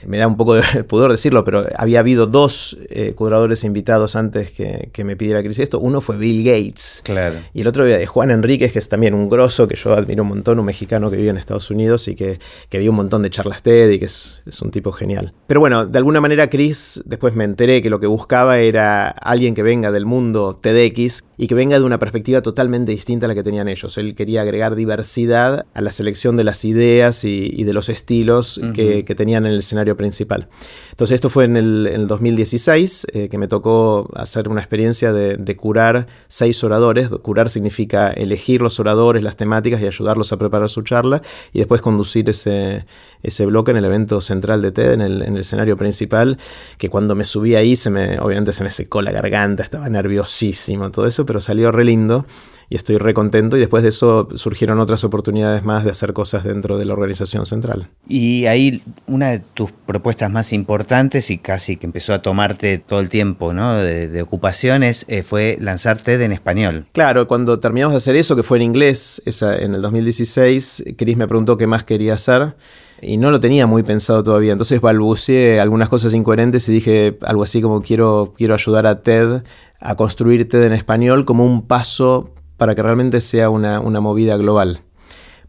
me da un poco de [laughs] pudor decirlo, pero había habido dos eh, curadores invitados antes que, me pidiera Cris esto. Uno fue Bill Gates. Claro. Y el otro de Juan Enríquez, que es también un grosso que yo admiro un montón, un mexicano que vive en Estados Unidos y que, que dio un montón de charlas TED y que es, un tipo genial. Pero bueno, de alguna manera Chris, después me enteré que lo que buscaba era alguien que venga del mundo TEDx y que venga de una perspectiva totalmente distinta a la que tenían ellos. Él quería agregar diversidad a la selección de las ideas y, de los estilos que, que tenían en el escenario principal. Entonces esto fue en el, 2016, eh, que me tocó hacer una experiencia de, curar seis oradores. Curar significa elegir los oradores, las temáticas y ayudarlos a preparar su charla y después conducir ese, ese bloque en el evento central de TED, en el, escenario principal, que cuando me subí ahí, se me, obviamente se me secó la garganta, estaba nerviosísimo, todo eso, pero salió re lindo y estoy re contento y después de eso surgieron otras oportunidades más de hacer cosas dentro de la organización central. Y ahí una de tus propuestas más importantes y casi que empezó a tomarte todo el tiempo ¿no? de, ocupaciones eh, fue lanzar TED en español. Claro, cuando terminamos de hacer eso, que fue en inglés, esa, en el 2016, Chris me preguntó qué más quería hacer y no lo tenía muy pensado todavía. Entonces balbuceé algunas cosas incoherentes y dije algo así como quiero, quiero ayudar a TED a construir TED en español como un paso para que realmente sea una, movida global.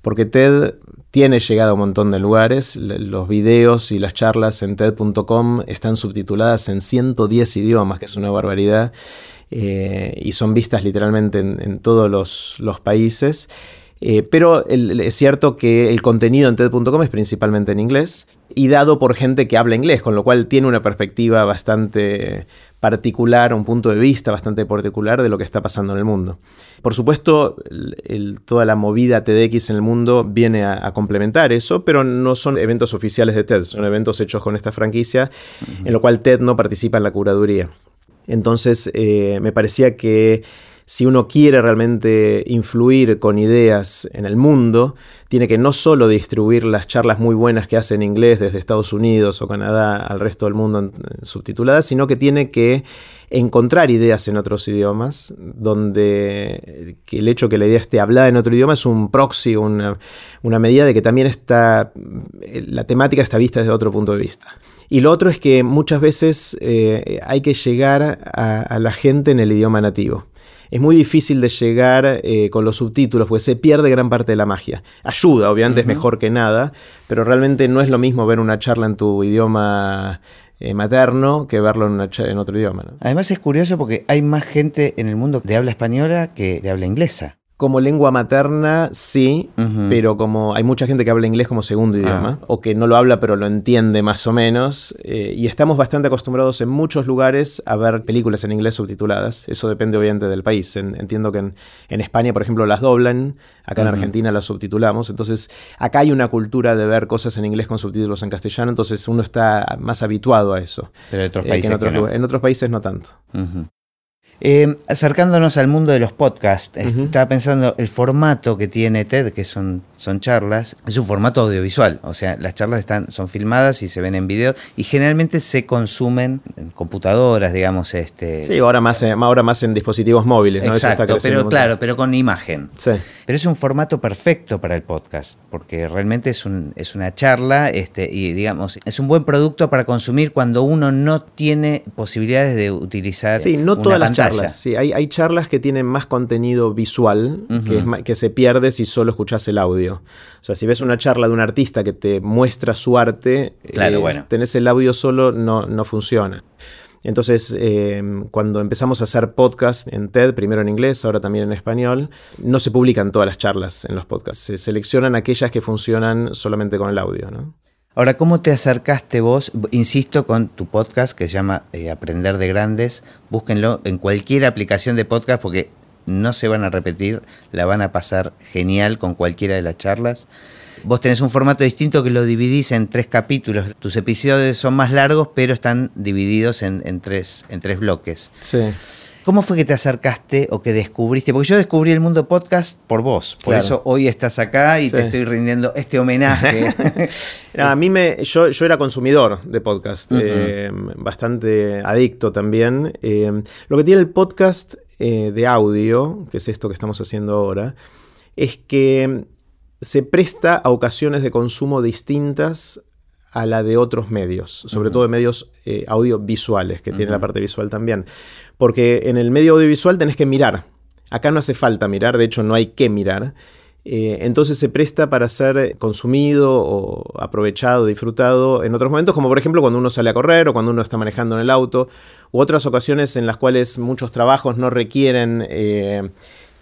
Porque TED tiene llegado a un montón de lugares, los videos y las charlas en TED.com están subtituladas en 110 idiomas, que es una barbaridad, eh, y son vistas literalmente en, todos los países. Eh, pero es cierto que el contenido en TED.com es principalmente en inglés y dado por gente que habla inglés, con lo cual tiene una perspectiva bastante particular, un punto de vista bastante particular de lo que está pasando en el mundo. Por supuesto, toda la movida TEDx en el mundo viene a, complementar eso, pero no son eventos oficiales de TED, son eventos hechos con esta franquicia, en lo cual TED no participa en la curaduría. Entonces, eh, me parecía que si uno quiere realmente influir con ideas en el mundo, tiene que no solo distribuir las charlas muy buenas que hace en inglés desde Estados Unidos o Canadá al resto del mundo subtituladas, sino que tiene que encontrar ideas en otros idiomas, donde el hecho que la idea esté hablada en otro idioma es un proxy, una, medida de que también está, la temática está vista desde otro punto de vista. Y lo otro es que muchas veces eh, hay que llegar a la gente en el idioma nativo es muy difícil de llegar eh, con los subtítulos, porque se pierde gran parte de la magia. Ayuda, obviamente es mejor que nada, pero realmente no es lo mismo ver una charla en tu idioma eh, materno que verlo en, en otro idioma. Además es curioso porque hay más gente en el mundo de habla española que de habla inglesa. Como lengua materna, sí, pero como hay mucha gente que habla inglés como segundo ah. idioma, o que no lo habla pero lo entiende más o menos, eh, y estamos bastante acostumbrados en muchos lugares a ver películas en inglés subtituladas. Eso depende obviamente del país. entiendo que en, España, por ejemplo, las doblan, acá en Argentina las subtitulamos, entonces acá hay una cultura de ver cosas en inglés con subtítulos en castellano, entonces uno está más habituado a eso. Pero en otros eh, países, en, otros, países no tanto. Eh, acercándonos al mundo de los podcasts, estaba pensando el formato que tiene TED, que son, son charlas, es un formato audiovisual, o sea, las charlas están, son filmadas y se ven en video y generalmente se consumen en computadoras, digamos. Este, sí, ahora más, ahora más en dispositivos móviles. ¿no? Exacto, pero claro, pero con imagen. Sí. Pero es un formato perfecto para el podcast, porque realmente es, un, es una charla este, y digamos, es un buen producto para consumir cuando uno no tiene posibilidades de utilizar. Sí, no todas las charlas Sí, hay, charlas que tienen más contenido visual que, se pierde si solo escuchas el audio. O sea, si ves una charla de un artista que te muestra su arte, claro, tenés el audio solo, no, no funciona. Entonces, eh, cuando empezamos a hacer podcast en TED, primero en inglés, ahora también en español, no se publican todas las charlas en los podcasts. Se seleccionan aquellas que funcionan solamente con el audio. ¿no? Ahora, ¿cómo te acercaste vos? Insisto, con tu podcast que se llama eh, Aprender de Grandes. Búsquenlo en cualquier aplicación de podcast porque no se van a repetir, la van a pasar genial con cualquiera de las charlas. Vos tenés un formato distinto que lo dividís en tres capítulos. Tus episodios son más largos, pero están divididos en, tres, en tres bloques. Sí. ¿Cómo fue que te acercaste o que descubriste? Porque yo descubrí el mundo podcast por vos. Por eso hoy estás acá y te estoy rindiendo este homenaje. [laughs] a mí me. Yo, era consumidor de podcast. Eh, bastante adicto también. Eh, lo que tiene el podcast eh, de audio, que es esto que estamos haciendo ahora, es que se presta a ocasiones de consumo distintas a la de otros medios, sobre todo de medios audiovisuales, que tiene la parte visual también. Porque en el medio audiovisual tenés que mirar. Acá no hace falta mirar, de hecho no hay que mirar. Eh, entonces se presta para ser consumido o aprovechado, disfrutado en otros momentos, como por ejemplo cuando uno sale a correr o cuando uno está manejando en el auto, u otras ocasiones en las cuales muchos trabajos no requieren eh,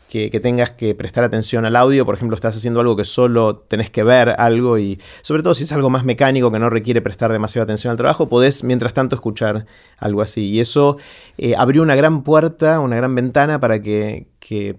que, tengas que prestar atención al audio. Por ejemplo, estás haciendo algo que solo tenés que ver algo y sobre todo si es algo más mecánico que no requiere prestar demasiada atención al trabajo, podés mientras tanto escuchar algo así. Y eso eh, abrió una gran puerta, una gran ventana para que,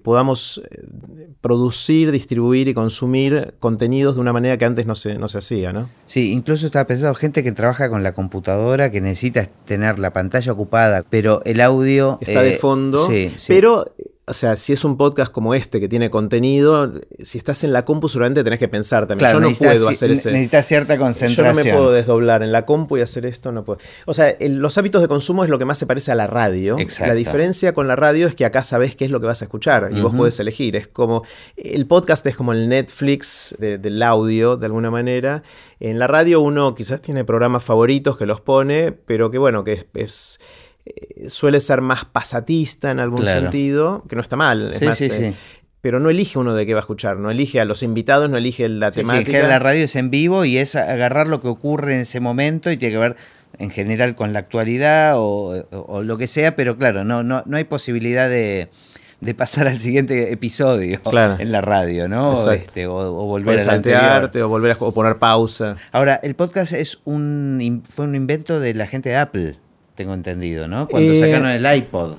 podamos eh, producir, distribuir y consumir contenidos de una manera que antes no se, no se hacía, ¿no? Sí, incluso estaba pensando gente que trabaja con la computadora, que necesita tener la pantalla ocupada, pero el audio... Está de eh, fondo, sí, pero o sea, si es un podcast como este que tiene contenido, si estás en la compu seguramente tenés que pensar también. yo no puedo hacer ese. Necesitas cierta concentración. Yo no me puedo desdoblar en la compu y hacer esto, no puedo. O sea, los hábitos de consumo es lo que más se parece a la radio. Exacto. La diferencia con la radio es que acá sabes qué es lo que vas a escuchar y vos podés elegir. Es como. El podcast es como el Netflix del audio, de alguna manera. En la radio uno quizás tiene programas favoritos que los pone, pero que bueno, que es eh, suele ser más pasatista en algún sentido, que no está mal. Eh, pero no elige uno de qué va a escuchar, no elige a los invitados, no elige la temática. la radio es en vivo y es agarrar lo que ocurre en ese momento y tiene que ver en general con la actualidad o, lo que sea, pero claro, no, no, no hay posibilidad de, pasar al siguiente episodio en la radio, ¿no? Este, o, volver a saltearte, o volver a poner pausa. Ahora, el podcast es un fue un invento de la gente de Apple tengo entendido, ¿no? Cuando eh, sacaron el iPod.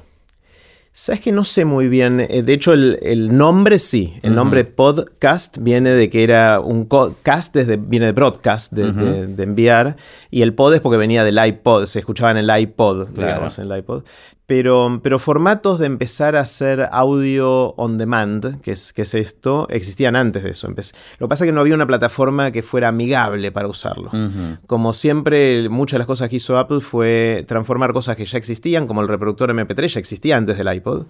Sabes que no sé muy bien. Eh, de hecho, el, nombre sí. El nombre podcast viene de que era un cast, desde, viene de broadcast, de, enviar. Y el pod es porque venía del iPod. Se escuchaba en el iPod, digamos, en el iPod. Pero, pero, formatos de empezar a hacer audio on demand, que es, que es esto, existían antes de eso. Lo que pasa es que no había una plataforma que fuera amigable para usarlo. Como siempre, muchas de las cosas que hizo Apple fue transformar cosas que ya existían, como el reproductor MP3 ya existía antes del iPod.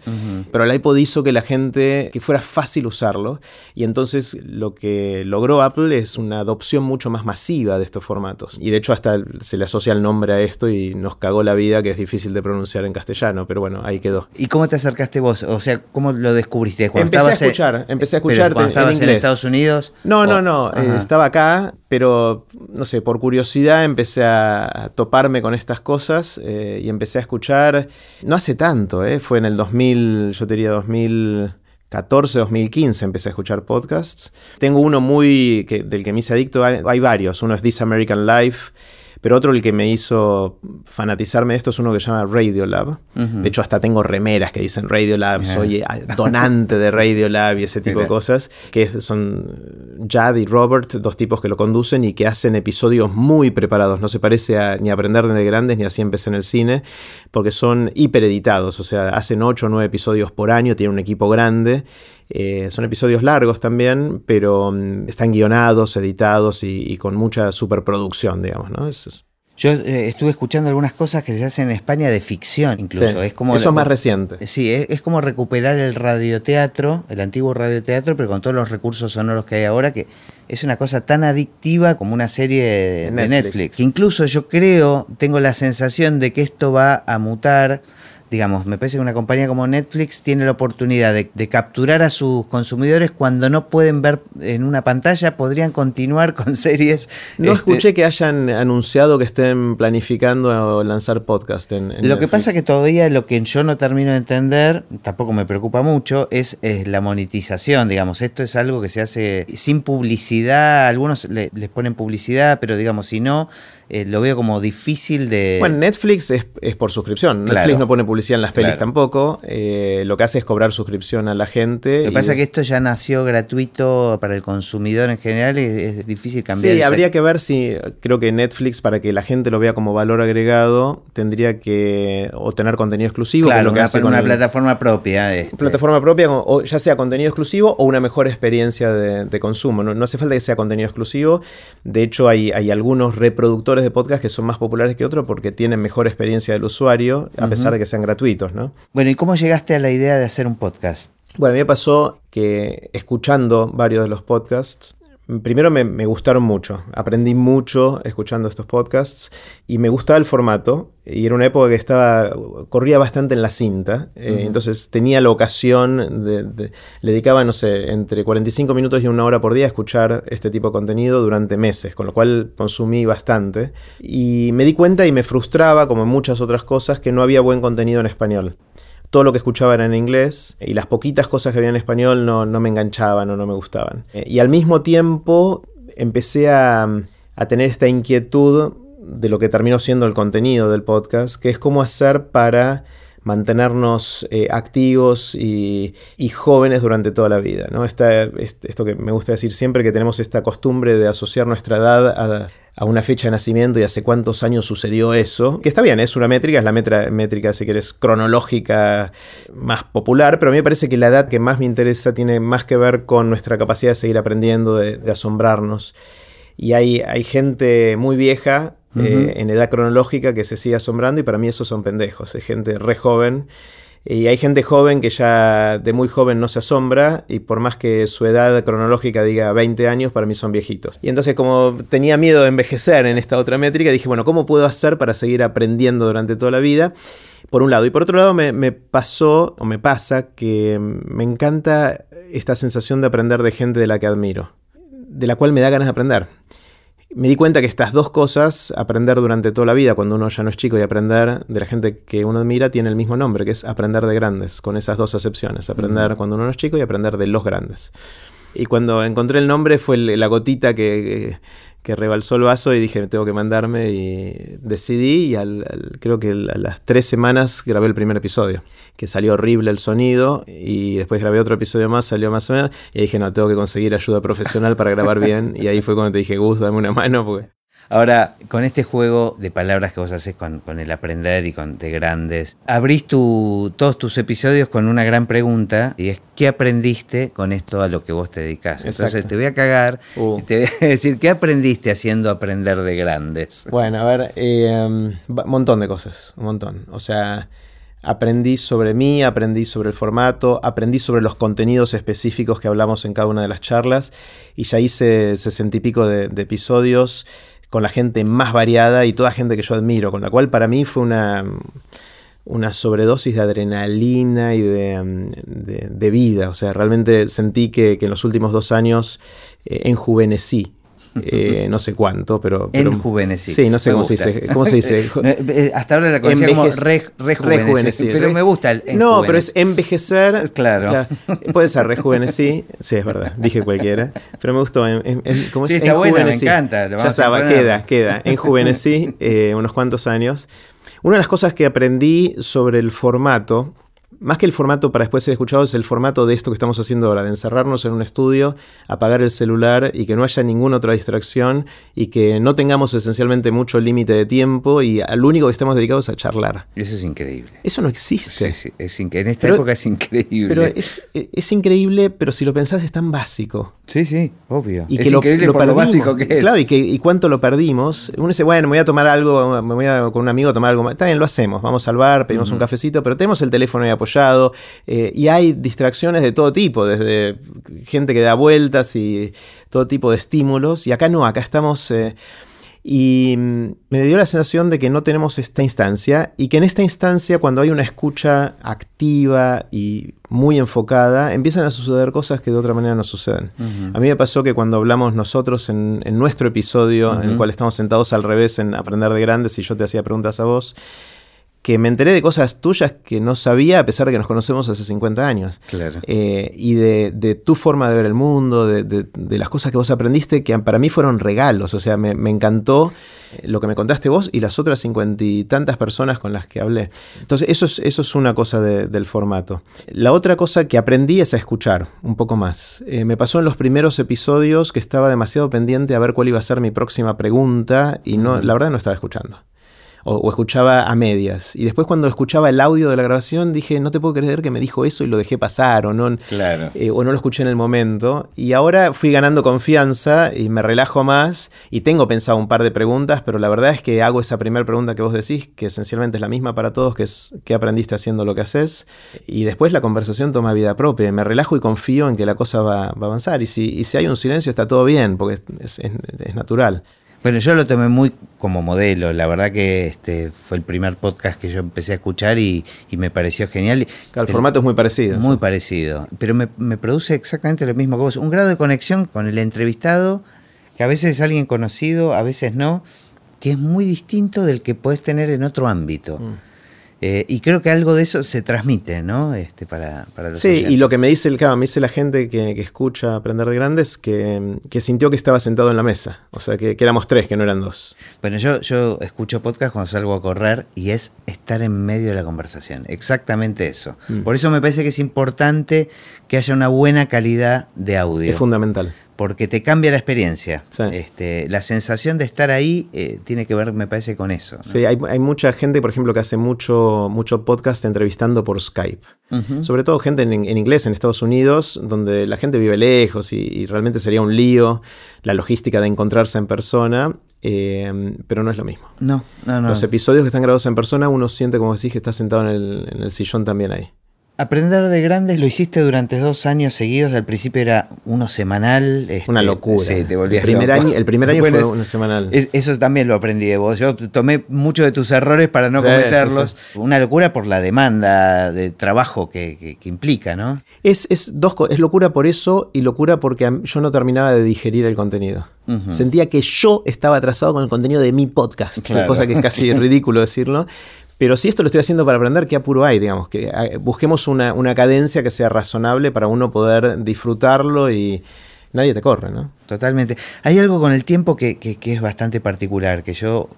Pero el iPod hizo que la gente, que fuera fácil usarlo. Y entonces lo que logró Apple es una adopción mucho más masiva de estos formatos. Y de hecho hasta se le asocia el nombre a esto y nos cagó la vida, que es difícil de pronunciar en castellano pero bueno, ahí quedó. ¿Y cómo te acercaste vos? O sea, ¿cómo lo descubriste? empecé a escuchar, empecé a escuchar cuando estabas en, Estados Unidos. No, no, no, eh, estaba acá, pero no sé, por curiosidad empecé a toparme con estas cosas eh, y empecé a escuchar, no hace tanto, eh, fue en el 2000, yo diría 2000 2014, 2015 empecé a escuchar podcasts. Tengo uno muy del que me hice adicto, hay, varios. Uno es This American Life, pero otro el que me hizo fanatizarme de esto es uno que se llama Radiolab. De hecho, hasta tengo remeras que dicen Radiolab, soy donante de Radiolab y ese tipo de cosas, que son Jad y Robert, dos tipos que lo conducen y que hacen episodios muy preparados. No se parece a, ni a Aprender de Grandes ni así empecé en el cine, porque son hipereditados, o sea, hacen 8 o 9 episodios por año, tienen un equipo grande. Eh, son episodios largos también, pero mm, están guionados, editados y, con mucha superproducción, digamos, ¿no? Yo eh, estuve escuchando algunas cosas que se hacen en España de ficción, incluso. es como Eso es más reciente. Sí, es, como recuperar el radioteatro, el antiguo radioteatro, pero con todos los recursos sonoros que hay ahora, que es una cosa tan adictiva como una serie de Netflix. Netflix. incluso yo creo, tengo la sensación de que esto va a mutar digamos, me parece que una compañía como Netflix tiene la oportunidad de, capturar a sus consumidores cuando no pueden ver en una pantalla, podrían continuar [laughs] con series. No este, escuché que hayan anunciado que estén planificando lanzar podcast en, Lo que pasa que todavía lo que yo no termino de entender, tampoco me preocupa mucho, es, la monetización, digamos. Esto es algo que se hace sin publicidad, algunos les ponen publicidad, pero digamos, si no eh, lo veo como difícil de... Bueno, Netflix es, por suscripción. Netflix no pone publicidad en las pelis tampoco. Eh, lo que hace es cobrar suscripción a la gente. Lo que pasa es que esto ya nació gratuito para el consumidor en general y es difícil cambiar. Sí, habría que ver si, creo que Netflix, para que la gente lo vea como valor agregado, tendría que o tener contenido exclusivo. Claro, lo que hace con una plataforma propia. Este. Plataforma propia, o ya sea contenido exclusivo o una mejor experiencia de, consumo. No, hace falta que sea contenido exclusivo. De hecho, hay, hay algunos reproductores de podcast que son más populares que otros porque tienen mejor experiencia del usuario, a pesar de que sean gratuitos, ¿no? Bueno, ¿y cómo llegaste a la idea de hacer un podcast? Bueno, a mí me pasó que escuchando varios de los podcasts, Primero me, gustaron mucho, aprendí mucho escuchando estos podcasts y me gustaba el formato y era una época que estaba, corría bastante en la cinta, eh, entonces tenía la ocasión de, le dedicaba, no sé, entre 45 minutos y una hora por día a escuchar este tipo de contenido durante meses, con lo cual consumí bastante. Y me di cuenta y me frustraba, como en muchas otras cosas, que no había buen contenido en español todo lo que escuchaba era en inglés y las poquitas cosas que había en español no, me enganchaban o no me gustaban. Eh, y al mismo tiempo empecé a, tener esta inquietud de lo que terminó siendo el contenido del podcast, que es cómo hacer para mantenernos eh, activos y, jóvenes durante toda la vida. ¿no? esto que me gusta decir siempre, que tenemos esta costumbre de asociar nuestra edad a, una fecha de nacimiento y hace cuántos años sucedió eso. Que está bien, es una métrica, es la métrica, si querés, cronológica más popular, pero a mí me parece que la edad que más me interesa tiene más que ver con nuestra capacidad de seguir aprendiendo, de, asombrarnos. Y hay, hay gente muy vieja eh, en edad cronológica que se sigue asombrando y para mí esos son pendejos, es gente re joven y hay gente joven que ya de muy joven no se asombra y por más que su edad cronológica diga 20 años, para mí son viejitos. Y entonces como tenía miedo de envejecer en esta otra métrica, dije, bueno, ¿cómo puedo hacer para seguir aprendiendo durante toda la vida? Por un lado. Y por otro lado me, me pasó o me pasa que me encanta esta sensación de aprender de gente de la que admiro, de la cual me da ganas de aprender me di cuenta que estas dos cosas, aprender durante toda la vida, cuando uno ya no es chico, y aprender de la gente que uno admira, tiene el mismo nombre, que es aprender de grandes, con esas dos acepciones, aprender cuando uno no es chico y aprender de los grandes. Y cuando encontré el nombre fue la gotita que, que rebalsó el vaso y dije, tengo que mandarme y decidí y al, creo que a las tres semanas grabé el primer episodio, que salió horrible el sonido y después grabé otro episodio más, salió más o menos y dije, no, tengo que conseguir ayuda profesional para grabar bien. Y ahí fue cuando te dije, Gus, dame una mano porque Ahora, con este juego de palabras que vos haces con, el aprender y con de grandes, abrís todos tus episodios con una gran pregunta y es ¿qué aprendiste con esto a lo que vos te dedicás? Entonces te voy a cagar uh. y te voy a decir ¿qué aprendiste haciendo aprender de grandes? Bueno, a ver, un eh, montón de cosas, un montón. O sea, aprendí sobre mí, aprendí sobre el formato, aprendí sobre los contenidos específicos que hablamos en cada una de las charlas y ya hice sesenta y pico de episodios con la gente más variada y toda gente que yo admiro, con la cual para mí fue una, una sobredosis de adrenalina y de, vida. O sea, realmente sentí que, en los últimos dos años eh, enjuvenecí. Eh, no sé cuánto, pero... pero Enjuvenecí. Sí, no sé cómo se, dice, cómo se dice. [laughs] Eh, hasta ahora la conocía como re, rejuvenecí, pero me gusta el No, pero es envejecer. Claro. Puede ser rejuvenecí, sí, es verdad, dije cualquiera, pero me gustó. En, ¿cómo sí, está bueno, me encanta. Ya estaba, queda, queda. Enjuvenecí [laughs] eh, unos cuantos años. Una de las cosas que aprendí sobre el formato más que el formato para después ser escuchado, es el formato de esto que estamos haciendo ahora, de encerrarnos en un estudio, apagar el celular y que no haya ninguna otra distracción y que no tengamos esencialmente mucho límite de tiempo y al único que estemos dedicados a charlar. Eso es increíble. Eso no existe. Sí, es en esta época es increíble. Pero es, increíble, pero si lo pensás es tan básico. Sí, sí, obvio. Y es que increíble lo, por lo básico que es. Claro, y, que, y cuánto lo perdimos. Uno dice, bueno, me voy a tomar algo, me voy a, con un amigo a tomar algo. Está bien, lo hacemos. Vamos al bar, pedimos un cafecito, pero tenemos el teléfono ahí apoyado eh, y hay distracciones de todo tipo, desde gente que da vueltas y todo tipo de estímulos. Y acá no, acá estamos... Eh, y mm, me dio la sensación de que no tenemos esta instancia y que en esta instancia cuando hay una escucha activa y muy enfocada, empiezan a suceder cosas que de otra manera no suceden. A mí me pasó que cuando hablamos nosotros en, nuestro episodio, en el cual estamos sentados al revés en Aprender de Grandes y yo te hacía preguntas a vos, que me enteré de cosas tuyas que no sabía a pesar de que nos conocemos hace 50 años. Claro. Eh, y de, tu forma de ver el mundo, de, las cosas que vos aprendiste, que para mí fueron regalos. O sea, me, encantó eh, lo que me contaste vos y las otras cincuenta y tantas personas con las que hablé. Entonces, eso es, eso es una cosa del formato. La otra cosa que aprendí es a escuchar un poco más. Eh, me pasó en los primeros episodios que estaba demasiado pendiente a ver cuál iba a ser mi próxima pregunta y no, la verdad no estaba escuchando o, escuchaba a medias. Y después cuando escuchaba el audio de la grabación dije, no te puedo creer que me dijo eso y lo dejé pasar o no, eh, o no lo escuché en el momento. Y ahora fui ganando confianza y me relajo más y tengo pensado un par de preguntas, pero la verdad es que hago esa primera pregunta que vos decís, que esencialmente es la misma para todos, que es qué aprendiste haciendo lo que haces. Y después la conversación toma vida propia. Me relajo y confío en que la cosa va, a avanzar. Y si, si hay un silencio está todo bien, porque es, es natural. Bueno, yo lo tomé muy como modelo. La verdad que este fue el primer podcast que yo empecé a escuchar y, me pareció genial. el formato es muy parecido. Muy parecido. Pero me, produce exactamente lo mismo que vos. Un grado de conexión con el entrevistado, que a veces es alguien conocido, a veces no, que es muy distinto del que podés tener en otro ámbito. Mm. Eh, y creo que algo de eso se transmite, ¿no? Este, para, para los Sí, y lo que me dice el claro, me dice la gente que, escucha Aprender de Grandes que, que, sintió que estaba sentado en la mesa. O sea, que, éramos tres, que no eran dos. Bueno, yo, yo escucho podcast cuando salgo a correr y es estar en medio de la conversación. Exactamente eso. Mm. Por eso me parece que es importante que haya una buena calidad de audio. Es fundamental porque te cambia la experiencia. Este, la sensación de estar ahí eh, tiene que ver, me parece, con eso. Sí, hay, mucha gente, por ejemplo, que hace mucho, mucho podcast entrevistando por Skype. Sobre todo gente en, inglés en Estados Unidos, donde la gente vive lejos y, realmente sería un lío la logística de encontrarse en persona. Eh, pero no es lo mismo. No, no, no. Los episodios que están grabados en persona, uno siente como decís que está sentado en el, en el sillón también ahí. Aprender de grandes lo hiciste durante dos años seguidos. Al principio era uno semanal. Este, Una locura. Sí, te volvías el primer Año, el primer [laughs] año fue uno semanal. eso también lo aprendí de vos. Yo tomé muchos de tus errores para no cometerlos. Una locura por la demanda de trabajo que, implica, ¿no? Es, es, dos, es locura por eso y locura porque yo no terminaba de digerir el contenido. Sentía que yo estaba atrasado con el contenido de mi podcast, cosa que es casi [laughs] ridículo decirlo. Pero si esto lo estoy haciendo para aprender, ¿qué apuro hay? Digamos, que ah, busquemos una, cadencia que sea razonable para uno poder disfrutarlo y nadie te corre, ¿no? Totalmente. Hay algo con el tiempo que, es bastante particular, que yo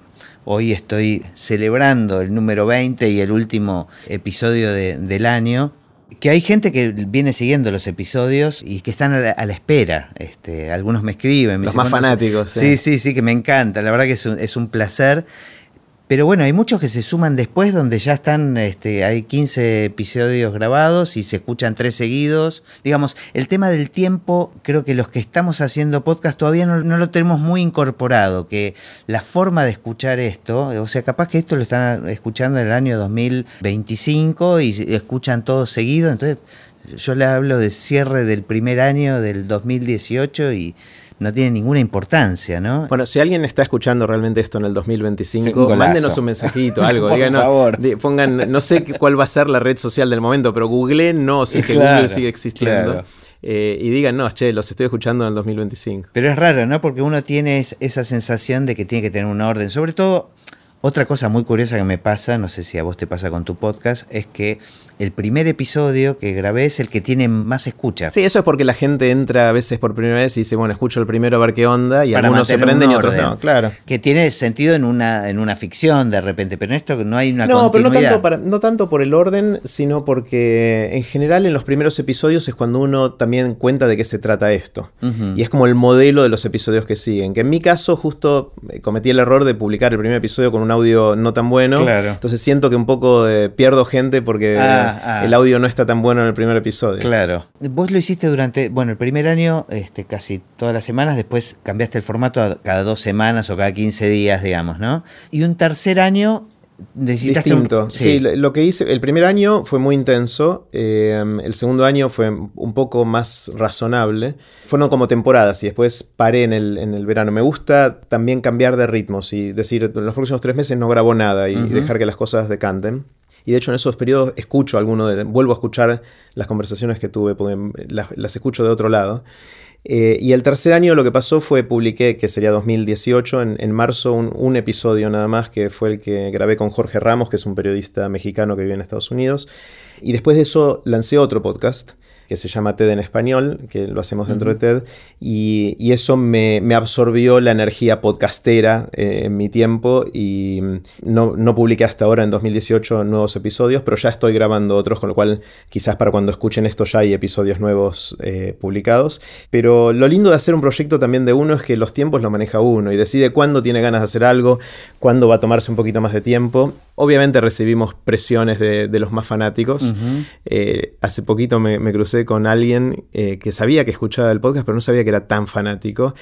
hoy estoy celebrando el número 20 y el último episodio del año. Que hay gente que viene siguiendo los episodios y que están a la, espera. Este, algunos me escriben. los más fanáticos. Sí. sí, sí, que me encanta. La verdad que es un, es un placer. Pero bueno, hay muchos que se suman después donde ya están, este, hay 15 episodios grabados y se escuchan tres seguidos. Digamos, el tema del tiempo, creo que los que estamos haciendo podcast todavía no, lo tenemos muy incorporado, que la forma de escuchar esto, o sea, capaz que esto lo están escuchando en el año 2025 y escuchan todo seguido, entonces yo le hablo de cierre del primer año del 2018 y no tiene ninguna importancia, ¿no? Bueno, si alguien está escuchando realmente esto en el 2025, mándenos un mensajito, [laughs] algo. Por favor. pongan, no sé cuál va a ser la red social del momento, pero Google no, si es que Google sigue existiendo. eh, y digan, no, che, los estoy escuchando en el 2025. Pero es raro, ¿no? Porque uno tiene esa sensación de que tiene que tener un orden, sobre todo otra cosa muy curiosa que me pasa, no sé si a vos te pasa con tu podcast, es que el primer episodio que grabé es el que tiene más escucha. Sí, eso es porque la gente entra a veces por primera vez y dice, bueno, escucho el primero a ver qué onda, y algunos se prenden y otros no, claro. Que tiene sentido en una, en una ficción de repente, pero en esto no hay una No, pero no tanto, no tanto por el orden, sino porque en general en los primeros episodios es cuando uno también cuenta de qué se trata esto. Y es como el modelo de los episodios que siguen. Que en mi caso justo eh, cometí el error de publicar el primer episodio con un audio no tan bueno. Claro. Entonces siento que un poco pierdo gente porque... Ah, Ah. el audio no está tan bueno en el primer episodio. Claro. Vos lo hiciste durante, bueno, el primer año, este, casi todas las semanas, después cambiaste el formato cada dos semanas o cada 15 días, digamos, ¿no? Y un tercer año Distinto. Sí. lo que hice, el primer año fue muy intenso, eh, el segundo año fue un poco más razonable. Fueron como temporadas y después paré en el, en el verano. Me gusta también cambiar de ritmos y decir, en los próximos tres meses no grabo nada y dejar que las cosas decanten. Y de hecho en esos periodos escucho alguno de, vuelvo a escuchar las conversaciones que tuve, porque las, escucho de otro lado. Eh, y el tercer año lo que pasó fue publiqué, que sería 2018, en, marzo, un, un, episodio nada más, que fue el que grabé con Jorge Ramos, que es un periodista mexicano que vive en Estados Unidos. Y después de eso lancé otro podcast que se llama TED en español, que lo hacemos dentro de TED, y, eso me, absorbió la energía podcastera eh, en mi tiempo y no, no, publiqué hasta ahora en 2018 nuevos episodios, pero ya estoy grabando otros, con lo cual quizás para cuando escuchen esto ya hay episodios nuevos eh, publicados. Pero lo lindo de hacer un proyecto también de uno es que los tiempos lo maneja uno y decide cuándo tiene ganas de hacer algo, cuándo va a tomarse un poquito más de tiempo. Obviamente recibimos presiones de, los más fanáticos. Eh, hace poquito me, me crucé con alguien eh, que sabía que escuchaba el podcast, pero no sabía que era tan fanático,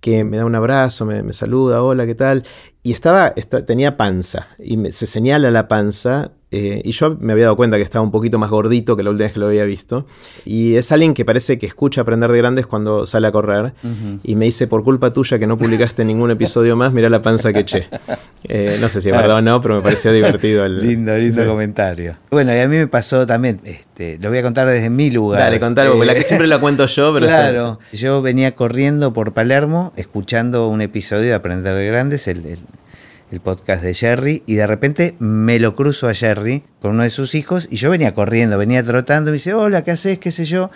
que me da un abrazo, me, saluda, hola, ¿qué tal? Y estaba, tenía panza, y se señala la panza, eh, y yo me había dado cuenta que estaba un poquito más gordito que la última vez que lo había visto. Y es alguien que parece que escucha aprender de grandes cuando sale a correr. Y me dice, por culpa tuya que no publicaste ningún episodio más, mira la panza que eché. Eh, no sé si es verdad o no, pero me pareció divertido el... Lindo, lindo comentario. Bueno, y a mí me pasó también, este, lo voy a contar desde mi lugar. Dale, contalo, porque la que eh, siempre la cuento yo, pero... Claro, yo venía corriendo por Palermo, escuchando un episodio de Aprender de Grandes, el el podcast de Jerry, y de repente me lo cruzo a Jerry con uno de sus hijos, y yo venía corriendo, venía trotando, y me dice, hola, ¿qué haces? ¿Qué sé yo?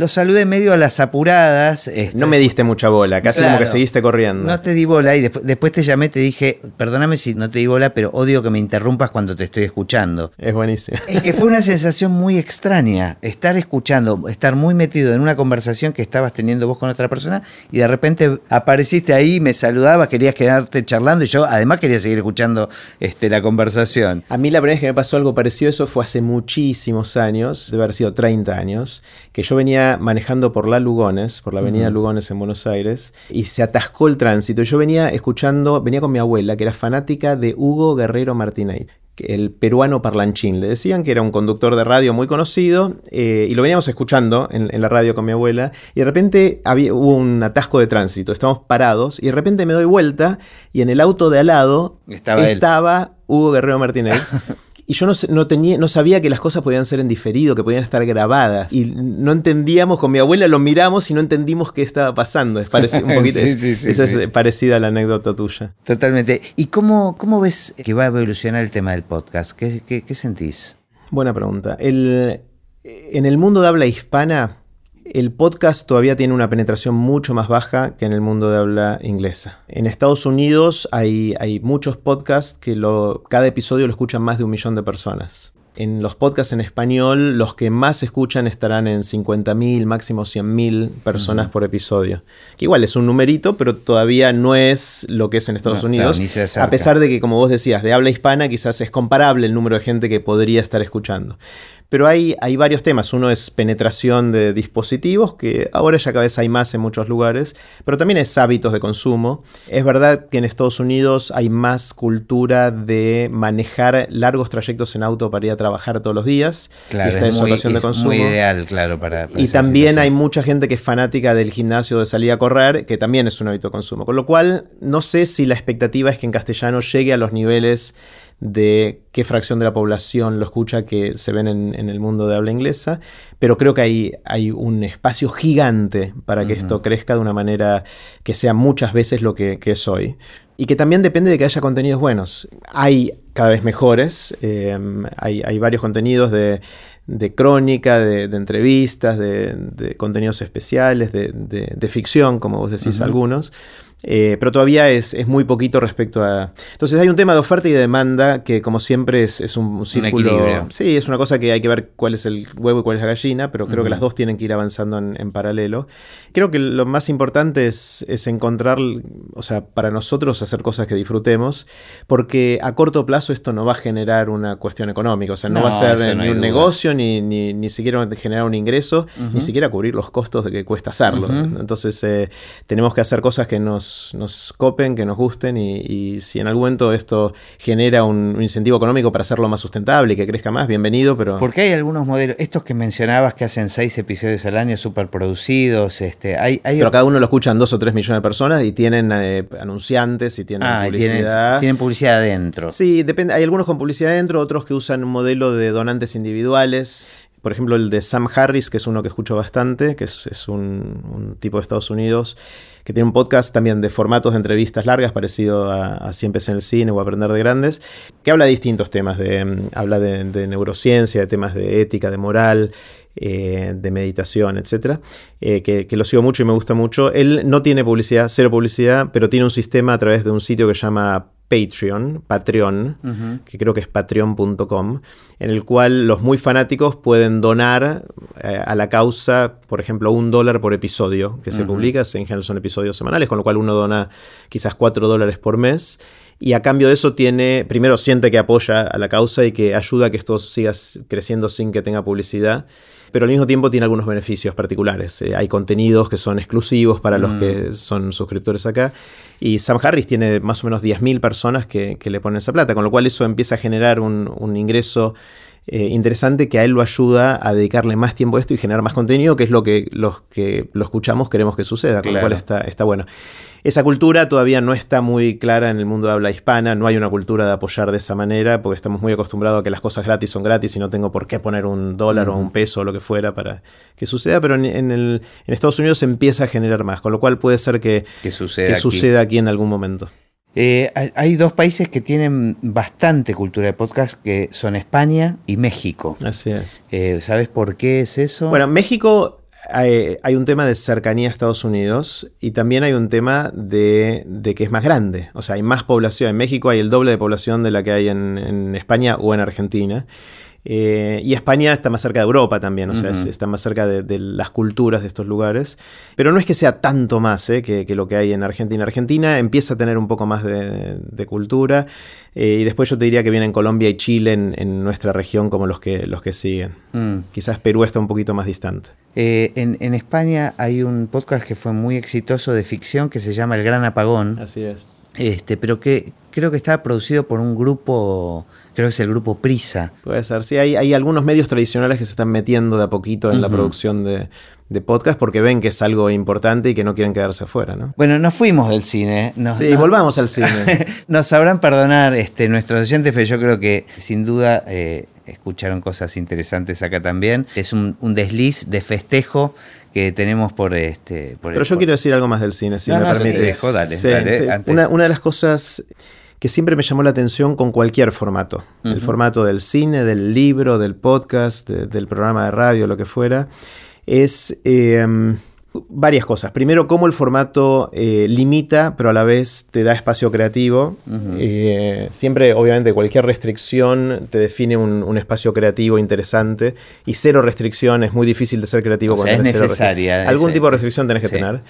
Lo saludé medio a las apuradas. Este, no me diste mucha bola, casi como que seguiste corriendo. No te di bola y después, te llamé, te dije, perdóname si no te di bola, pero odio que me interrumpas cuando te estoy escuchando. Es buenísimo. Es que fue una sensación muy extraña, estar escuchando, estar muy metido en una conversación que estabas teniendo vos con otra persona y de repente apareciste ahí, me saludabas, querías quedarte charlando y yo además quería seguir escuchando este, la conversación. A mí la primera vez que me pasó algo parecido a eso fue hace muchísimos años, debe haber sido 30 años, que yo venía manejando por la Lugones, por la avenida Lugones en Buenos Aires, y se atascó el tránsito. Yo venía escuchando, venía con mi abuela, que era fanática de Hugo Guerrero Martínez el peruano parlanchín. Le decían que era un conductor de radio muy conocido eh, y lo veníamos escuchando en, la radio con mi abuela y de repente había, hubo un atasco de tránsito, estábamos parados y de repente me doy vuelta y en el auto de al lado estaba, estaba Hugo Guerrero Martínez. [laughs] Y yo no, tenía, no sabía que las cosas podían ser en diferido, que podían estar grabadas. Y no entendíamos, con mi abuela lo miramos y no entendimos qué estaba pasando. Es parecido, un poquito, es, parecida a la anécdota tuya. Totalmente. ¿Y cómo, cómo ves que va a evolucionar el tema del podcast? ¿Qué, qué sentís? Buena pregunta. El, en el mundo de habla hispana, el podcast todavía tiene una penetración mucho más baja que en el mundo de habla inglesa. En Estados Unidos hay, hay muchos podcasts que lo, cada episodio lo escuchan más de un millón de personas. En los podcasts en español, los que más escuchan estarán en 50.000, máximo 100.000 personas por episodio. Que igual es un numerito, pero todavía no es lo que es en Estados Unidos. a pesar de que, como vos decías, de habla hispana quizás es comparable el número de gente que podría estar escuchando. Pero hay, hay varios temas. Uno es penetración de dispositivos, que ahora ya cada vez hay más en muchos lugares, pero también es hábitos de consumo. Es verdad que en Estados Unidos hay más cultura de manejar largos trayectos en auto para ir a trabajar todos los días. Claro, esta es, muy, de consumo. muy ideal, claro, para... y también hay mucha gente que es fanática del gimnasio de salir a correr, que también es un hábito de consumo. Con lo cual, no sé si la expectativa es que en castellano llegue a los niveles de qué fracción de la población lo escucha que se ven en, el mundo de habla inglesa, pero creo que hay, hay un espacio gigante para que esto crezca de una manera que sea muchas veces lo que, que es hoy. Y que también depende de que haya contenidos buenos. Hay cada vez mejores, eh, hay, hay varios contenidos de de crónica, de, entrevistas, de, contenidos especiales, de, ficción, como vos decís algunos. Eh, pero todavía es, muy poquito respecto a... Entonces hay un tema de oferta y de demanda que como siempre es, un, círculo... sí, es una cosa que hay que ver cuál es el huevo y cuál es la gallina, pero creo que las dos tienen que ir avanzando en, paralelo. Creo que lo más importante es, encontrar, o sea, para nosotros hacer cosas que disfrutemos, porque a corto plazo esto no va a generar una cuestión económica, o sea, no, va a ser ni un negocio, ni, ni, siquiera generar un ingreso, ni siquiera cubrir los costos de que cuesta hacerlo. Entonces eh, tenemos que hacer cosas que nos nos, copen, que nos gusten y, si en algún momento esto genera un, incentivo económico para hacerlo más sustentable y que crezca más, bienvenido, pero... Porque hay algunos modelos, estos que mencionabas que hacen seis episodios al año súper producidos, este, hay, Pero cada uno lo escuchan dos o tres millones de personas y tienen eh, anunciantes y tienen ah, publicidad. Tienen, publicidad adentro. Sí, depende, hay algunos con publicidad adentro, otros que usan un modelo de donantes individuales por ejemplo, el de Sam Harris, que es uno que escucho bastante, que es, un, tipo de Estados Unidos, que tiene un podcast también de formatos de entrevistas largas, parecido a, Siempre en el cine o Aprender de Grandes, que habla de distintos temas, de, mm, habla de, neurociencia, de temas de ética, de moral, eh, de meditación, etc. Eh, que, que, lo sigo mucho y me gusta mucho. Él no tiene publicidad, cero publicidad, pero tiene un sistema a través de un sitio que se llama Patreon, Patreon, que creo que es patreon.com, en el cual los muy fanáticos pueden donar eh, a la causa, por ejemplo, un dólar por episodio que se publica, en general son episodios semanales, con lo cual uno dona quizás cuatro dólares por mes. Y a cambio de eso tiene, primero siente que apoya a la causa y que ayuda a que esto siga creciendo sin que tenga publicidad pero al mismo tiempo tiene algunos beneficios particulares. Eh, hay contenidos que son exclusivos para los que mm. son suscriptores acá. Y Sam Harris tiene más o menos 10.000 personas que, le ponen esa plata, con lo cual eso empieza a generar un, ingreso eh, interesante que a él lo ayuda a dedicarle más tiempo a esto y generar más contenido, que es lo que los que lo escuchamos queremos que suceda, con lo cual está, está bueno. Esa cultura todavía no está muy clara en el mundo de habla hispana, no hay una cultura de apoyar de esa manera, porque estamos muy acostumbrados a que las cosas gratis son gratis y no tengo por qué poner un dólar o un peso o lo que fuera para que suceda, pero en, el, en Estados Unidos se empieza a generar más, con lo cual puede ser que, suceda, aquí. en algún momento. Eh, hay dos países que tienen bastante cultura de podcast, que son España y México. Así es. Eh, ¿Sabes por qué es eso? Bueno, México hay, un tema de cercanía a Estados Unidos y también hay un tema de, que es más grande. O sea, hay más población. En México hay el doble de población de la que hay en España o en Argentina. Eh, y España está más cerca de Europa también, o sea, está más cerca de, las culturas de estos lugares. Pero no es que sea tanto más eh, que, lo que hay en Argentina. Argentina empieza a tener un poco más de, cultura. Eh, y después yo te diría que vienen Colombia y Chile en, nuestra región como los que, los que siguen. Mm. Quizás Perú está un poquito más distante. En, en España hay un podcast que fue muy exitoso de ficción que se llama El Gran Apagón. Así es. Este, pero que creo que está producido por un grupo, creo que es el grupo Prisa. Puede ser, sí, hay, hay algunos medios tradicionales que se están metiendo de a poquito en la producción de, podcast porque ven que es algo importante y que no quieren quedarse afuera, ¿no? Bueno, nos fuimos del cine. sí, volvamos al cine. [laughs] nos sabrán perdonar este, nuestros oyentes, pero yo creo que sin duda eh, escucharon cosas interesantes acá también. Es un, un desliz de festejo que tenemos por este. Pero yo quiero decir algo más del cine, si me permite. una, de las cosas que siempre me llamó la atención con cualquier formato, el formato del cine, del libro, del podcast, del programa de radio, lo que fuera, es eh, varias cosas. Primero, cómo el formato eh, limita, pero a la vez te da espacio creativo. Eh, siempre, obviamente, cualquier restricción te define un, espacio creativo interesante. Y cero restricción es muy difícil de ser creativo o es necesaria. Algún tipo de restricción tenés que tener.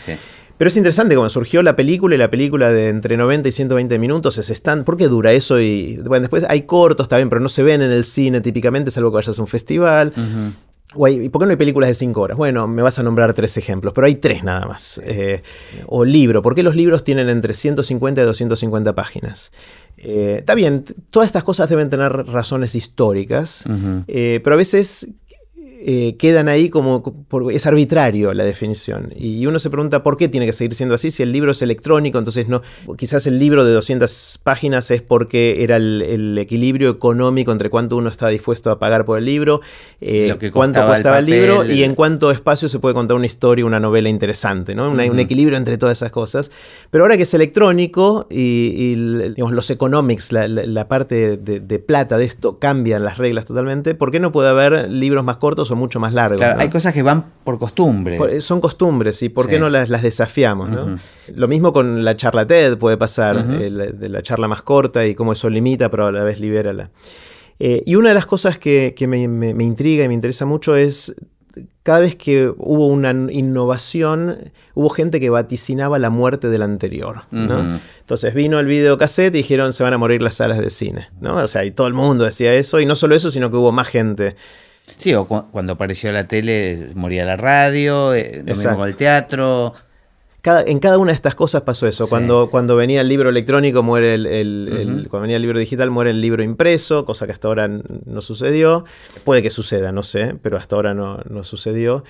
Pero es interesante como surgió la película y la película de entre 90 y 120 minutos es stand. ¿Por qué dura eso? Y bueno, después hay cortos también, pero no se ven en el cine típicamente, salvo que vayas a un festival. ¿Y por qué no hay películas de 5 horas? Bueno, me vas a nombrar tres ejemplos, pero hay tres nada más. Eh, o libro, ¿por qué los libros tienen entre 150 y 250 páginas? Eh, está bien, todas estas cosas deben tener razones históricas, eh, pero a veces eh, quedan ahí como es arbitrario la definición. Y uno se pregunta por qué tiene que seguir siendo así si el libro es electrónico, entonces no, quizás el libro de 200 páginas es porque era el, equilibrio económico entre cuánto uno está dispuesto a pagar por el libro, eh, cuánto costaba el, libro y en cuánto espacio se puede contar una historia, una novela interesante, ¿no? Un equilibrio entre todas esas cosas. Pero ahora que es electrónico y, los economics, la, parte de, plata de esto cambian las reglas totalmente, ¿por qué no puede haber libros más cortos o mucho más largos? Hay cosas que van por costumbre. son costumbres, ¿y por qué no las, desafiamos? Lo mismo con la charla TED puede pasar, de la charla más corta y cómo eso limita, pero a la vez libera la... Eh, y una de las cosas que, me, intriga y me interesa mucho es cada vez que hubo una innovación, hubo gente que vaticinaba la muerte del anterior. Entonces vino el videocassette y dijeron se van a morir las salas de cine. ¿no? O sea, y todo el mundo decía eso, y no solo eso, sino que hubo más gente. Sí, o cuando apareció la tele moría la radio, eh, lo mismo con el teatro en cada una de estas cosas pasó eso. Cuando, cuando venía el libro electrónico, muere el, cuando venía el libro digital, muere el libro impreso, cosa que hasta ahora no sucedió. Puede que suceda, no sé, pero hasta ahora no, sucedió.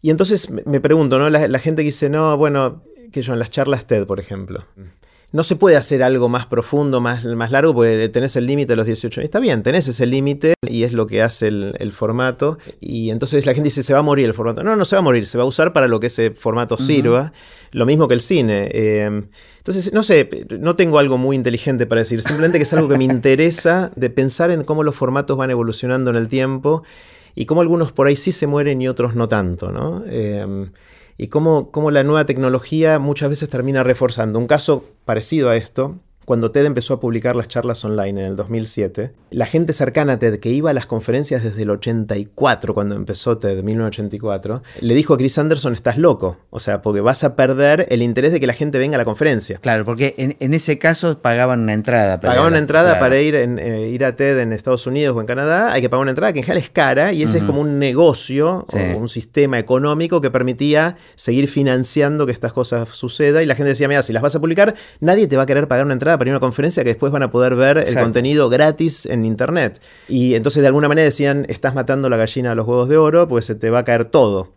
Y entonces me pregunto, ¿no? La, la gente que dice, no, bueno, que yo en las charlas TED, por ejemplo no se puede hacer algo más profundo, más, más largo, porque tenés el límite de los 18 Está bien, tenés ese límite y es lo que hace el, formato. Y entonces la gente dice, se va a morir el formato. No, no se va a morir, se va a usar para lo que ese formato sirva. Lo mismo que el cine. Eh, entonces, no sé, no tengo algo muy inteligente para decir, simplemente que es algo que me [laughs] interesa de pensar en cómo los formatos van evolucionando en el tiempo y cómo algunos por ahí sí se mueren y otros no tanto, ¿no? Eh, y cómo, cómo la nueva tecnología muchas veces termina reforzando. Un caso parecido a esto cuando TED empezó a publicar las charlas online en el 2007, la gente cercana a TED que iba a las conferencias desde el 84, cuando empezó TED, 1984, le dijo a Chris Anderson, estás loco, o sea, porque vas a perder el interés de que la gente venga a la conferencia. Claro, porque en, ese caso pagaban una entrada. pagaban una entrada para ir, en, eh, ir a TED en Estados Unidos o en Canadá, hay que pagar una entrada que en general es cara y ese es como un negocio o un sistema económico que permitía seguir financiando que estas cosas sucedan y la gente decía, mira, si las vas a publicar, nadie te va a querer pagar una entrada para ir a una conferencia que después van a poder ver el contenido gratis en internet. Y entonces de alguna manera decían, estás matando la gallina a los huevos de oro, pues se te va a caer todo.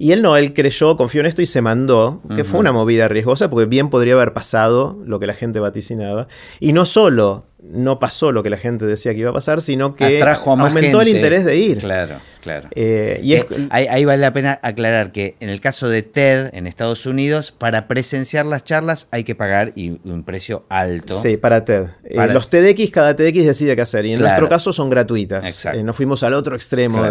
Y él no, él creyó, confió en esto y se mandó, que fue una movida riesgosa porque bien podría haber pasado lo que la gente vaticinaba. Y no solo no pasó lo que la gente decía que iba a pasar, sino que aumentó el interés de ir. Claro, claro. Eh, y eh, ahí, vale la pena aclarar que en el caso de TED en Estados Unidos, para presenciar las charlas hay que pagar un precio alto. Sí, para TED. Eh, los TEDx, cada TEDx decide qué hacer. Y en nuestro caso son gratuitas. Exacto. no fuimos al otro extremo,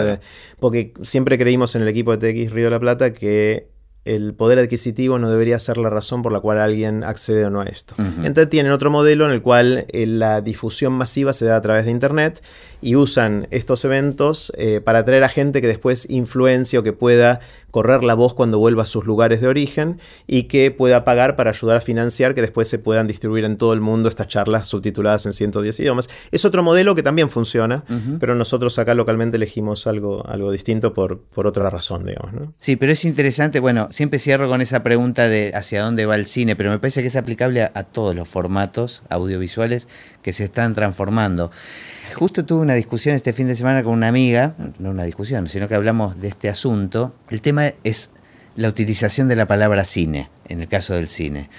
porque siempre creímos en el equipo de TEDx Río de la Plata que el poder adquisitivo no debería ser la razón por la cual alguien accede o no a esto. Entonces tienen otro modelo en el cual eh, la difusión masiva se da a través de Internet y usan estos eventos eh, para atraer a gente que después influencia o que pueda correr la voz cuando vuelva a sus lugares de origen y que pueda pagar para ayudar a financiar que después se puedan distribuir en todo el mundo estas charlas subtituladas en 110 idiomas. Es otro modelo que también funciona, pero nosotros acá localmente elegimos algo, algo distinto por, por otra razón, digamos. ¿no? Sí, pero es interesante, bueno, siempre cierro con esa pregunta de hacia dónde va el cine, pero me parece que es aplicable a, a todos los formatos audiovisuales que se están transformando. Justo tuve una discusión este fin de semana con una amiga, no una discusión, sino que hablamos de este asunto. El tema es la utilización de la palabra cine, en el caso del cine.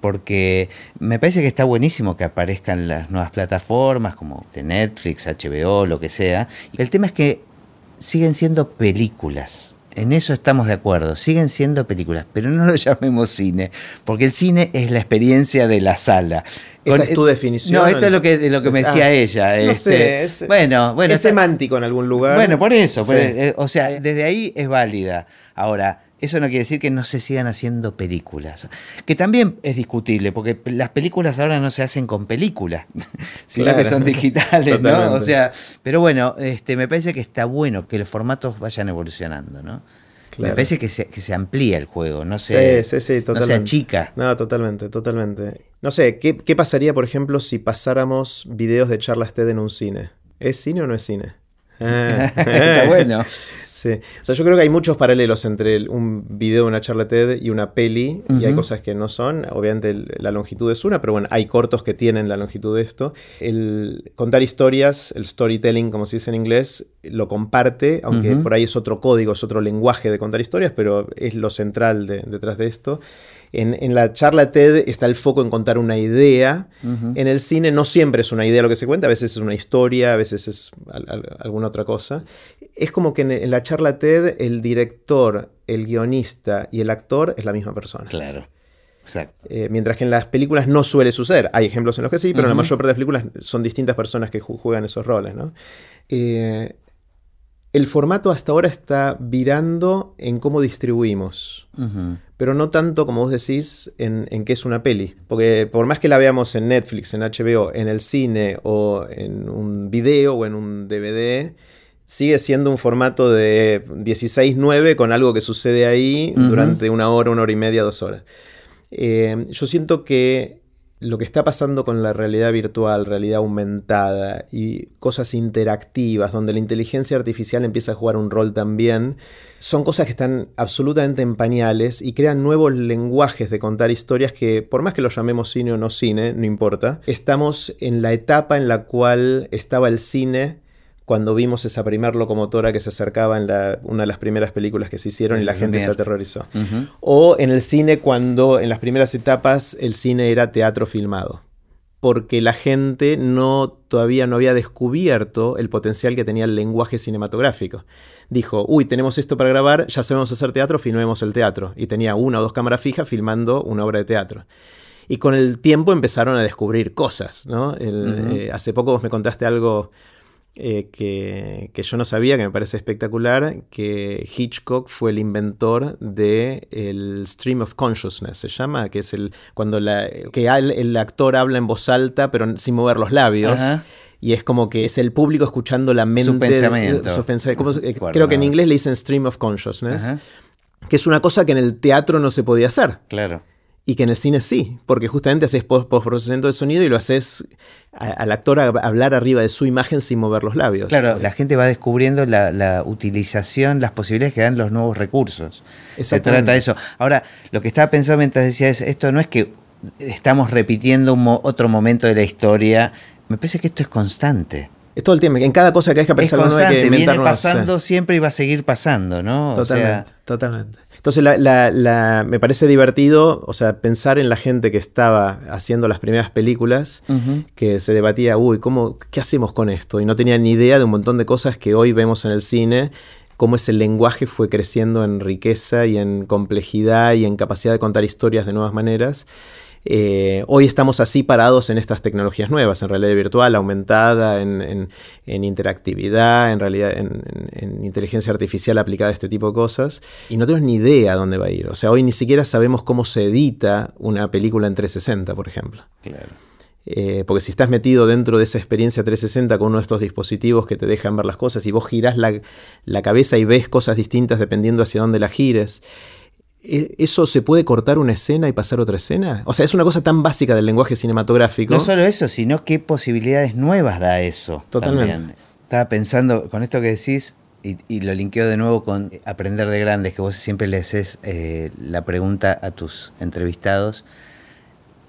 Porque me parece que está buenísimo que aparezcan las nuevas plataformas como de Netflix, HBO, lo que sea. El tema es que siguen siendo películas. En eso estamos de acuerdo, siguen siendo películas, pero no lo [laughs] llamemos cine, porque el cine es la experiencia de la sala. Esa es tu definición. No, esto es lo que, lo que me decía ella. No sé, este, es, bueno, bueno, es semántico en algún lugar. Bueno, por eso, eh, o sea, desde ahí es válida. Ahora, eso no quiere decir que no se sigan haciendo películas, que también es discutible, porque las películas ahora no se hacen con películas, [laughs] sino que son digitales, ¿no? O sea, pero bueno, este, me parece que está bueno que los formatos vayan evolucionando, ¿no? Me parece que se, que se amplía el juego, no se, sí, sí, sí, totalmente. no chica. No, totalmente, totalmente. No sé, ¿qué, ¿qué pasaría, por ejemplo, si pasáramos videos de charlas TED en un cine? ¿Es cine o no es cine? [laughs] Está bueno. Sí. O sea, yo creo que hay muchos paralelos entre un video una charla TED y una peli, y hay cosas que no son. Obviamente la longitud es una, pero bueno, hay cortos que tienen la longitud de esto. El contar historias, el storytelling, como se dice en inglés, lo comparte, aunque por ahí es otro código, es otro lenguaje de contar historias, pero es lo central detrás de esto. En, la charla TED está el foco en contar una idea. En el cine no siempre es una idea lo que se cuenta, a veces es una historia, a veces es alguna otra cosa. Es como que en, la charla TED el director, el guionista y el actor es la misma persona. Claro. Exacto. Eh, mientras que en las películas no suele suceder. Hay ejemplos en los que sí, pero en la mayor parte de las películas son distintas personas que juegan esos roles. ¿no? Eh, el formato hasta ahora está virando en cómo distribuimos, pero no tanto, como vos decís, en, qué es una peli. Porque por más que la veamos en Netflix, en HBO, en el cine o en un video o en un DVD, sigue siendo un formato de 16-9 con algo que sucede ahí durante una hora, una hora y media, dos horas. Eh, yo siento que lo que está pasando con la realidad virtual, realidad aumentada y cosas interactivas, donde la inteligencia artificial empieza a jugar un rol también, son cosas que están absolutamente en pañales y crean nuevos lenguajes de contar historias que, por más que lo llamemos cine o no cine, no importa, estamos en la etapa en la cual estaba el cine cuando vimos esa primer locomotora que se acercaba en una de las primeras películas que se hicieron y la gente se aterrorizó. O en el cine cuando en las primeras etapas el cine era teatro filmado. Porque la gente no, todavía no había descubierto el potencial que tenía el lenguaje cinematográfico. Dijo, uy, tenemos esto para grabar, ya sabemos hacer teatro, filmemos el teatro. Y tenía una o dos cámaras fijas filmando una obra de teatro. Y con el tiempo empezaron a descubrir cosas. ¿no? Eh, hace poco vos me contaste algo eh, que, yo no sabía, que me parece espectacular, que Hitchcock fue el inventor del el stream of consciousness, se llama, que es el cuando la, que el, actor habla en voz alta pero sin mover los labios. Y es como que es el público escuchando la mente. Su pensamiento. Eh, creo que en inglés le dicen stream of consciousness. Que es una cosa que en el teatro no se podía hacer. Claro y que en el cine sí, porque justamente haces post-procesamiento de sonido y lo haces al actor hablar arriba de su imagen sin mover los labios. Claro, la gente va descubriendo la, utilización, las posibilidades que dan los nuevos recursos. Se trata de eso. Ahora, lo que estaba pensando mientras decía es, esto no es que estamos repitiendo otro momento de la historia, me parece que esto es constante. Es todo el tiempo, en cada cosa que hay que aparecer es constante, viene pasando siempre y va a seguir pasando, ¿no? Totalmente, totalmente. Entonces me parece divertido, o sea, pensar en la gente que estaba haciendo las primeras películas, que se debatía, uy, ¿cómo, ¿qué hacemos con esto? Y no tenía ni idea de un montón de cosas que hoy vemos en el cine, cómo ese lenguaje fue creciendo en riqueza y en complejidad y en capacidad de contar historias de nuevas maneras. Eh, hoy estamos así parados en estas tecnologías nuevas, en realidad virtual, aumentada, en, interactividad, en realidad en, inteligencia artificial aplicada a este tipo de cosas, y no tenemos ni idea a dónde va a ir. O sea, hoy ni siquiera sabemos cómo se edita una película en 360, por ejemplo. Claro. Eh, porque si estás metido dentro de esa experiencia 360 con uno de estos dispositivos que te dejan ver las cosas y vos girás la, la cabeza y ves cosas distintas dependiendo hacia dónde la gires, ¿E-, ¿Eso se puede cortar una escena y pasar otra escena? O sea, es una cosa tan básica del lenguaje cinematográfico. No solo eso, sino qué posibilidades nuevas da eso. Totalmente. Estaba pensando con esto que decís, y, lo linkeo de nuevo con aprender de grandes, que vos siempre le haces eh, la pregunta a tus entrevistados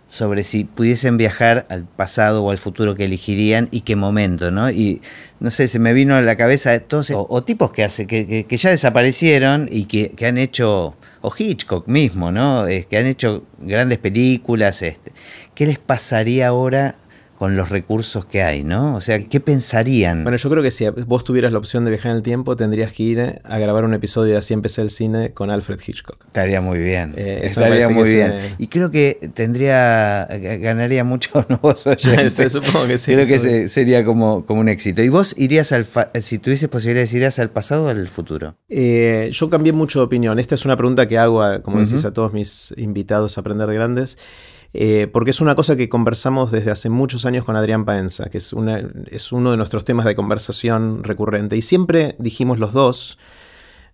sobre si pudiesen viajar al pasado o al futuro que elegirían y qué momento, ¿no? Y no sé, se me vino a la cabeza todos, o, tipos que, hace, que, ya desaparecieron y que, que, han hecho, o Hitchcock mismo, ¿no? Es, que han hecho grandes películas. Este. ¿Qué les pasaría ahora con los recursos que hay, ¿no? O sea, ¿qué pensarían? Bueno, yo creo que si vos tuvieras la opción de viajar en el tiempo, tendrías que ir a grabar un episodio de Así empecé el cine con Alfred Hitchcock. Estaría muy bien. Eh, estaría muy bien. Y creo que tendría, ganaría muchos [laughs] nuevos [laughs] oyentes. supongo que sí. Creo que sería como, como un éxito. ¿Y vos irías al, si tuvieses posibilidades, irías al pasado o al futuro? Eh, yo cambié mucho de opinión. Esta es una pregunta que hago, como decís, a todos mis invitados a aprender de grandes. Eh, porque es una cosa que conversamos desde hace muchos años con Adrián Paenza, que es, uno de nuestros temas de conversación recurrente. Y siempre dijimos los dos,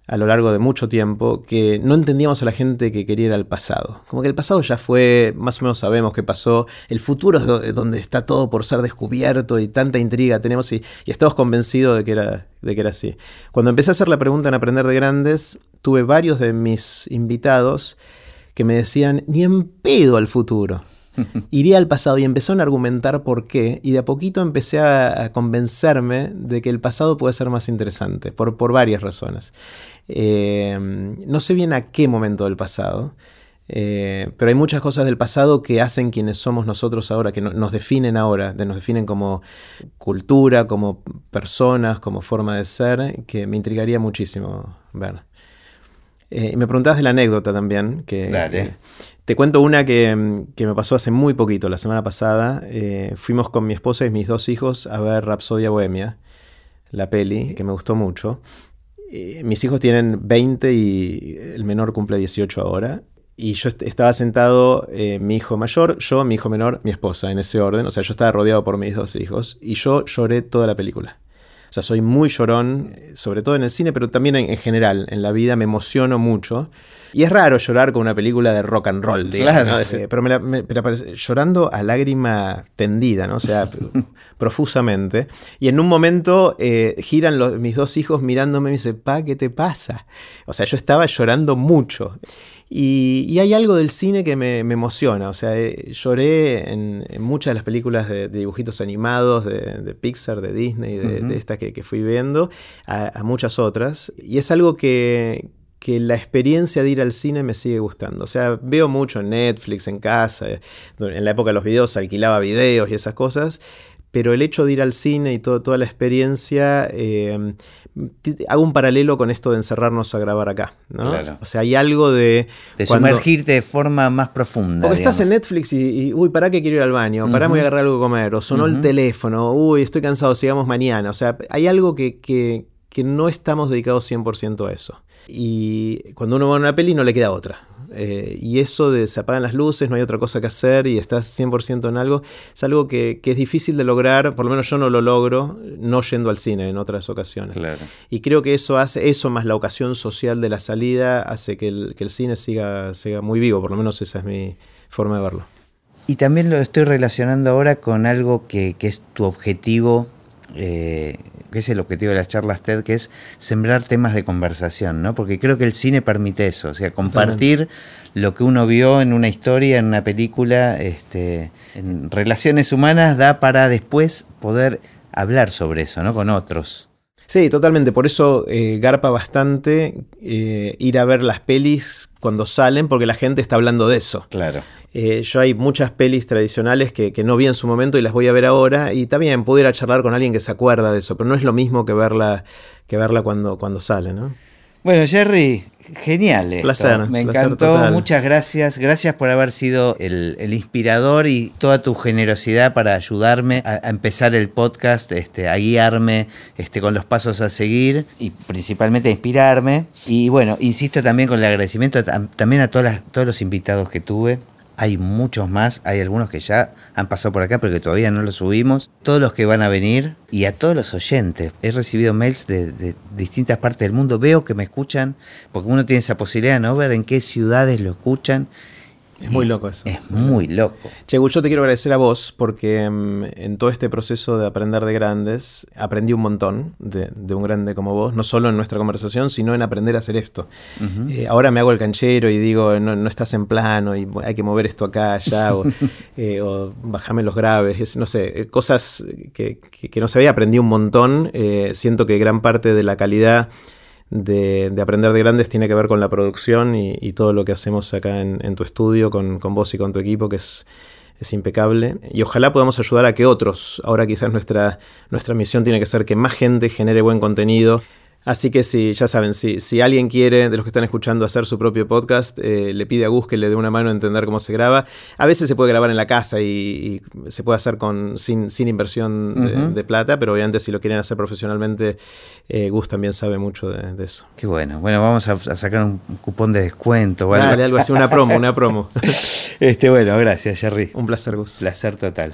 a lo largo de mucho tiempo que no entendíamos a la gente que quería ir al pasado. Como que el pasado ya fue, más o menos sabemos qué pasó, el futuro es donde está todo por ser descubierto y tanta intriga tenemos y, estamos convencidos de que, era, de que era así. Cuando empecé a hacer la pregunta en Aprender de Grandes, tuve varios de mis invitados que me decían, ni en pedo al futuro. [laughs] Iría al pasado y empezaron a argumentar por qué, y de a poquito empecé a, convencerme de que el pasado puede ser más interesante, por, por varias razones. Eh, no sé bien a qué momento del pasado, eh, pero hay muchas cosas del pasado que hacen quienes somos nosotros ahora, que nos definen ahora, nos definen como cultura, como personas, como forma de ser, que me intrigaría muchísimo ver. Eh, me preguntabas de la anécdota también, que te cuento una que, me pasó hace muy poquito, la semana pasada. fuimos con mi esposa y mis dos hijos a ver Rapsodia Bohemia, la peli, que me gustó mucho. Eh, mis hijos tienen 20 y el menor cumple 18 ahora. Y yo estaba sentado, eh, mi hijo mayor, yo, mi hijo menor, mi esposa, en ese orden. O sea, yo estaba rodeado por mis dos hijos. Y yo lloré toda la película. O sea, soy muy llorón, sobre todo en el cine, pero también en, general. En la vida me emociono mucho. Y es raro llorar con una película de rock and roll, claro, Pero, me, llorando a lágrima tendida, ¿no? O sea, [laughs] profusamente. Y en un momento eh, giran mis dos hijos mirándome y me dicen, pa, ¿qué te pasa? O sea, yo estaba llorando mucho. Y, hay algo del cine que me, emociona. O sea, eh, lloré en, muchas de las películas de, dibujitos animados de, Pixar, de Disney, de, estas que, fui viendo, a, muchas otras. Y es algo que, que la experiencia de ir al cine me sigue gustando. O sea, veo mucho en Netflix, en casa. En la época de los videos alquilaba videos y esas cosas pero el hecho de ir al cine y toda la experiencia, eh, hago un paralelo con esto de encerrarnos a grabar acá. ¿no? O sea, hay algo de... De sumergirte de forma más profunda. Porque estás en Netflix y, uy, ¿para qué quiero ir al baño? ¿Para voy a agarrar algo que comer? O sonó el teléfono, uy, estoy cansado, sigamos mañana. O sea, hay algo que, que, que no estamos dedicados 100% a eso. Y cuando uno va a una peli no le queda otra. Eh, y eso de se apagan las luces, no hay otra cosa que hacer y estás 100% en algo, es algo que, es difícil de lograr, por lo menos yo no lo logro, no yendo al cine en otras ocasiones. Y creo que eso hace, eso más la ocasión social de la salida, hace que el, cine siga, siga muy vivo, por lo menos esa es mi forma de verlo. Y también lo estoy relacionando ahora con algo que, que es tu objetivo eh, que es el objetivo de las charlas TED, que es sembrar temas de conversación, ¿no? Porque creo que el cine permite eso, o sea, compartir lo que uno vio en una historia, en una película, este, en relaciones humanas, da para después poder hablar sobre eso, ¿no? Con otros. Sí, totalmente. Por eso eh, garpa bastante eh, ir a ver las pelis cuando salen, porque la gente está hablando de eso. Claro. Eh, yo hay muchas pelis tradicionales que, no vi en su momento y las voy a ver ahora. Y también pudiera charlar con alguien que se acuerda de eso, pero no es lo mismo que verla, que verla cuando, cuando sale, ¿no? Bueno, Jerry, genial. Esto. Placer. Me encantó. Muchas gracias. Gracias por haber sido el, inspirador y toda tu generosidad para ayudarme a, empezar el podcast, este, a guiarme este, con los pasos a seguir y principalmente a inspirarme. Y bueno, insisto también con el agradecimiento también a todas todos los invitados que tuve. Hay muchos más, hay algunos que ya han pasado por acá pero que todavía no los subimos. Todos los que van a venir y a todos los oyentes. He recibido mails de, distintas partes del mundo. Veo que me escuchan, porque uno tiene esa posibilidad no ver en qué ciudades lo escuchan es muy loco eso. Es muy loco. Che, yo te quiero agradecer a vos porque mm, en todo este proceso de aprender de grandes aprendí un montón de, un grande como vos, no solo en nuestra conversación, sino en aprender a hacer esto. Eh, ahora me hago el canchero y digo, no, estás en plano y hay que mover esto acá, allá, o, [laughs] eh, bajame los graves, no sé, eh, cosas que, no sabía, aprendí un montón. siento que gran parte de la calidad de, aprender de grandes tiene que ver con la producción y, todo lo que hacemos acá en, tu estudio, con, vos y con tu equipo, que es, es impecable. Y ojalá podamos ayudar a que otros, ahora quizás nuestra, nuestra misión tiene que ser que más gente genere buen contenido Así que sí, ya saben, si, si alguien quiere, de los que están escuchando, hacer su propio podcast, eh, le pide a Gus que le dé una mano a entender cómo se graba. A veces se puede grabar en la casa y, se puede hacer con, sin, sin inversión de, plata, pero obviamente si lo quieren hacer profesionalmente, eh, Gus también sabe mucho de, eso. Qué bueno. Bueno, vamos a, sacar un cupón de descuento. ¿vale? Dale, algo así, una promo, una promo. [laughs] este, bueno, gracias, Jerry. Un placer, Gus. Placer total.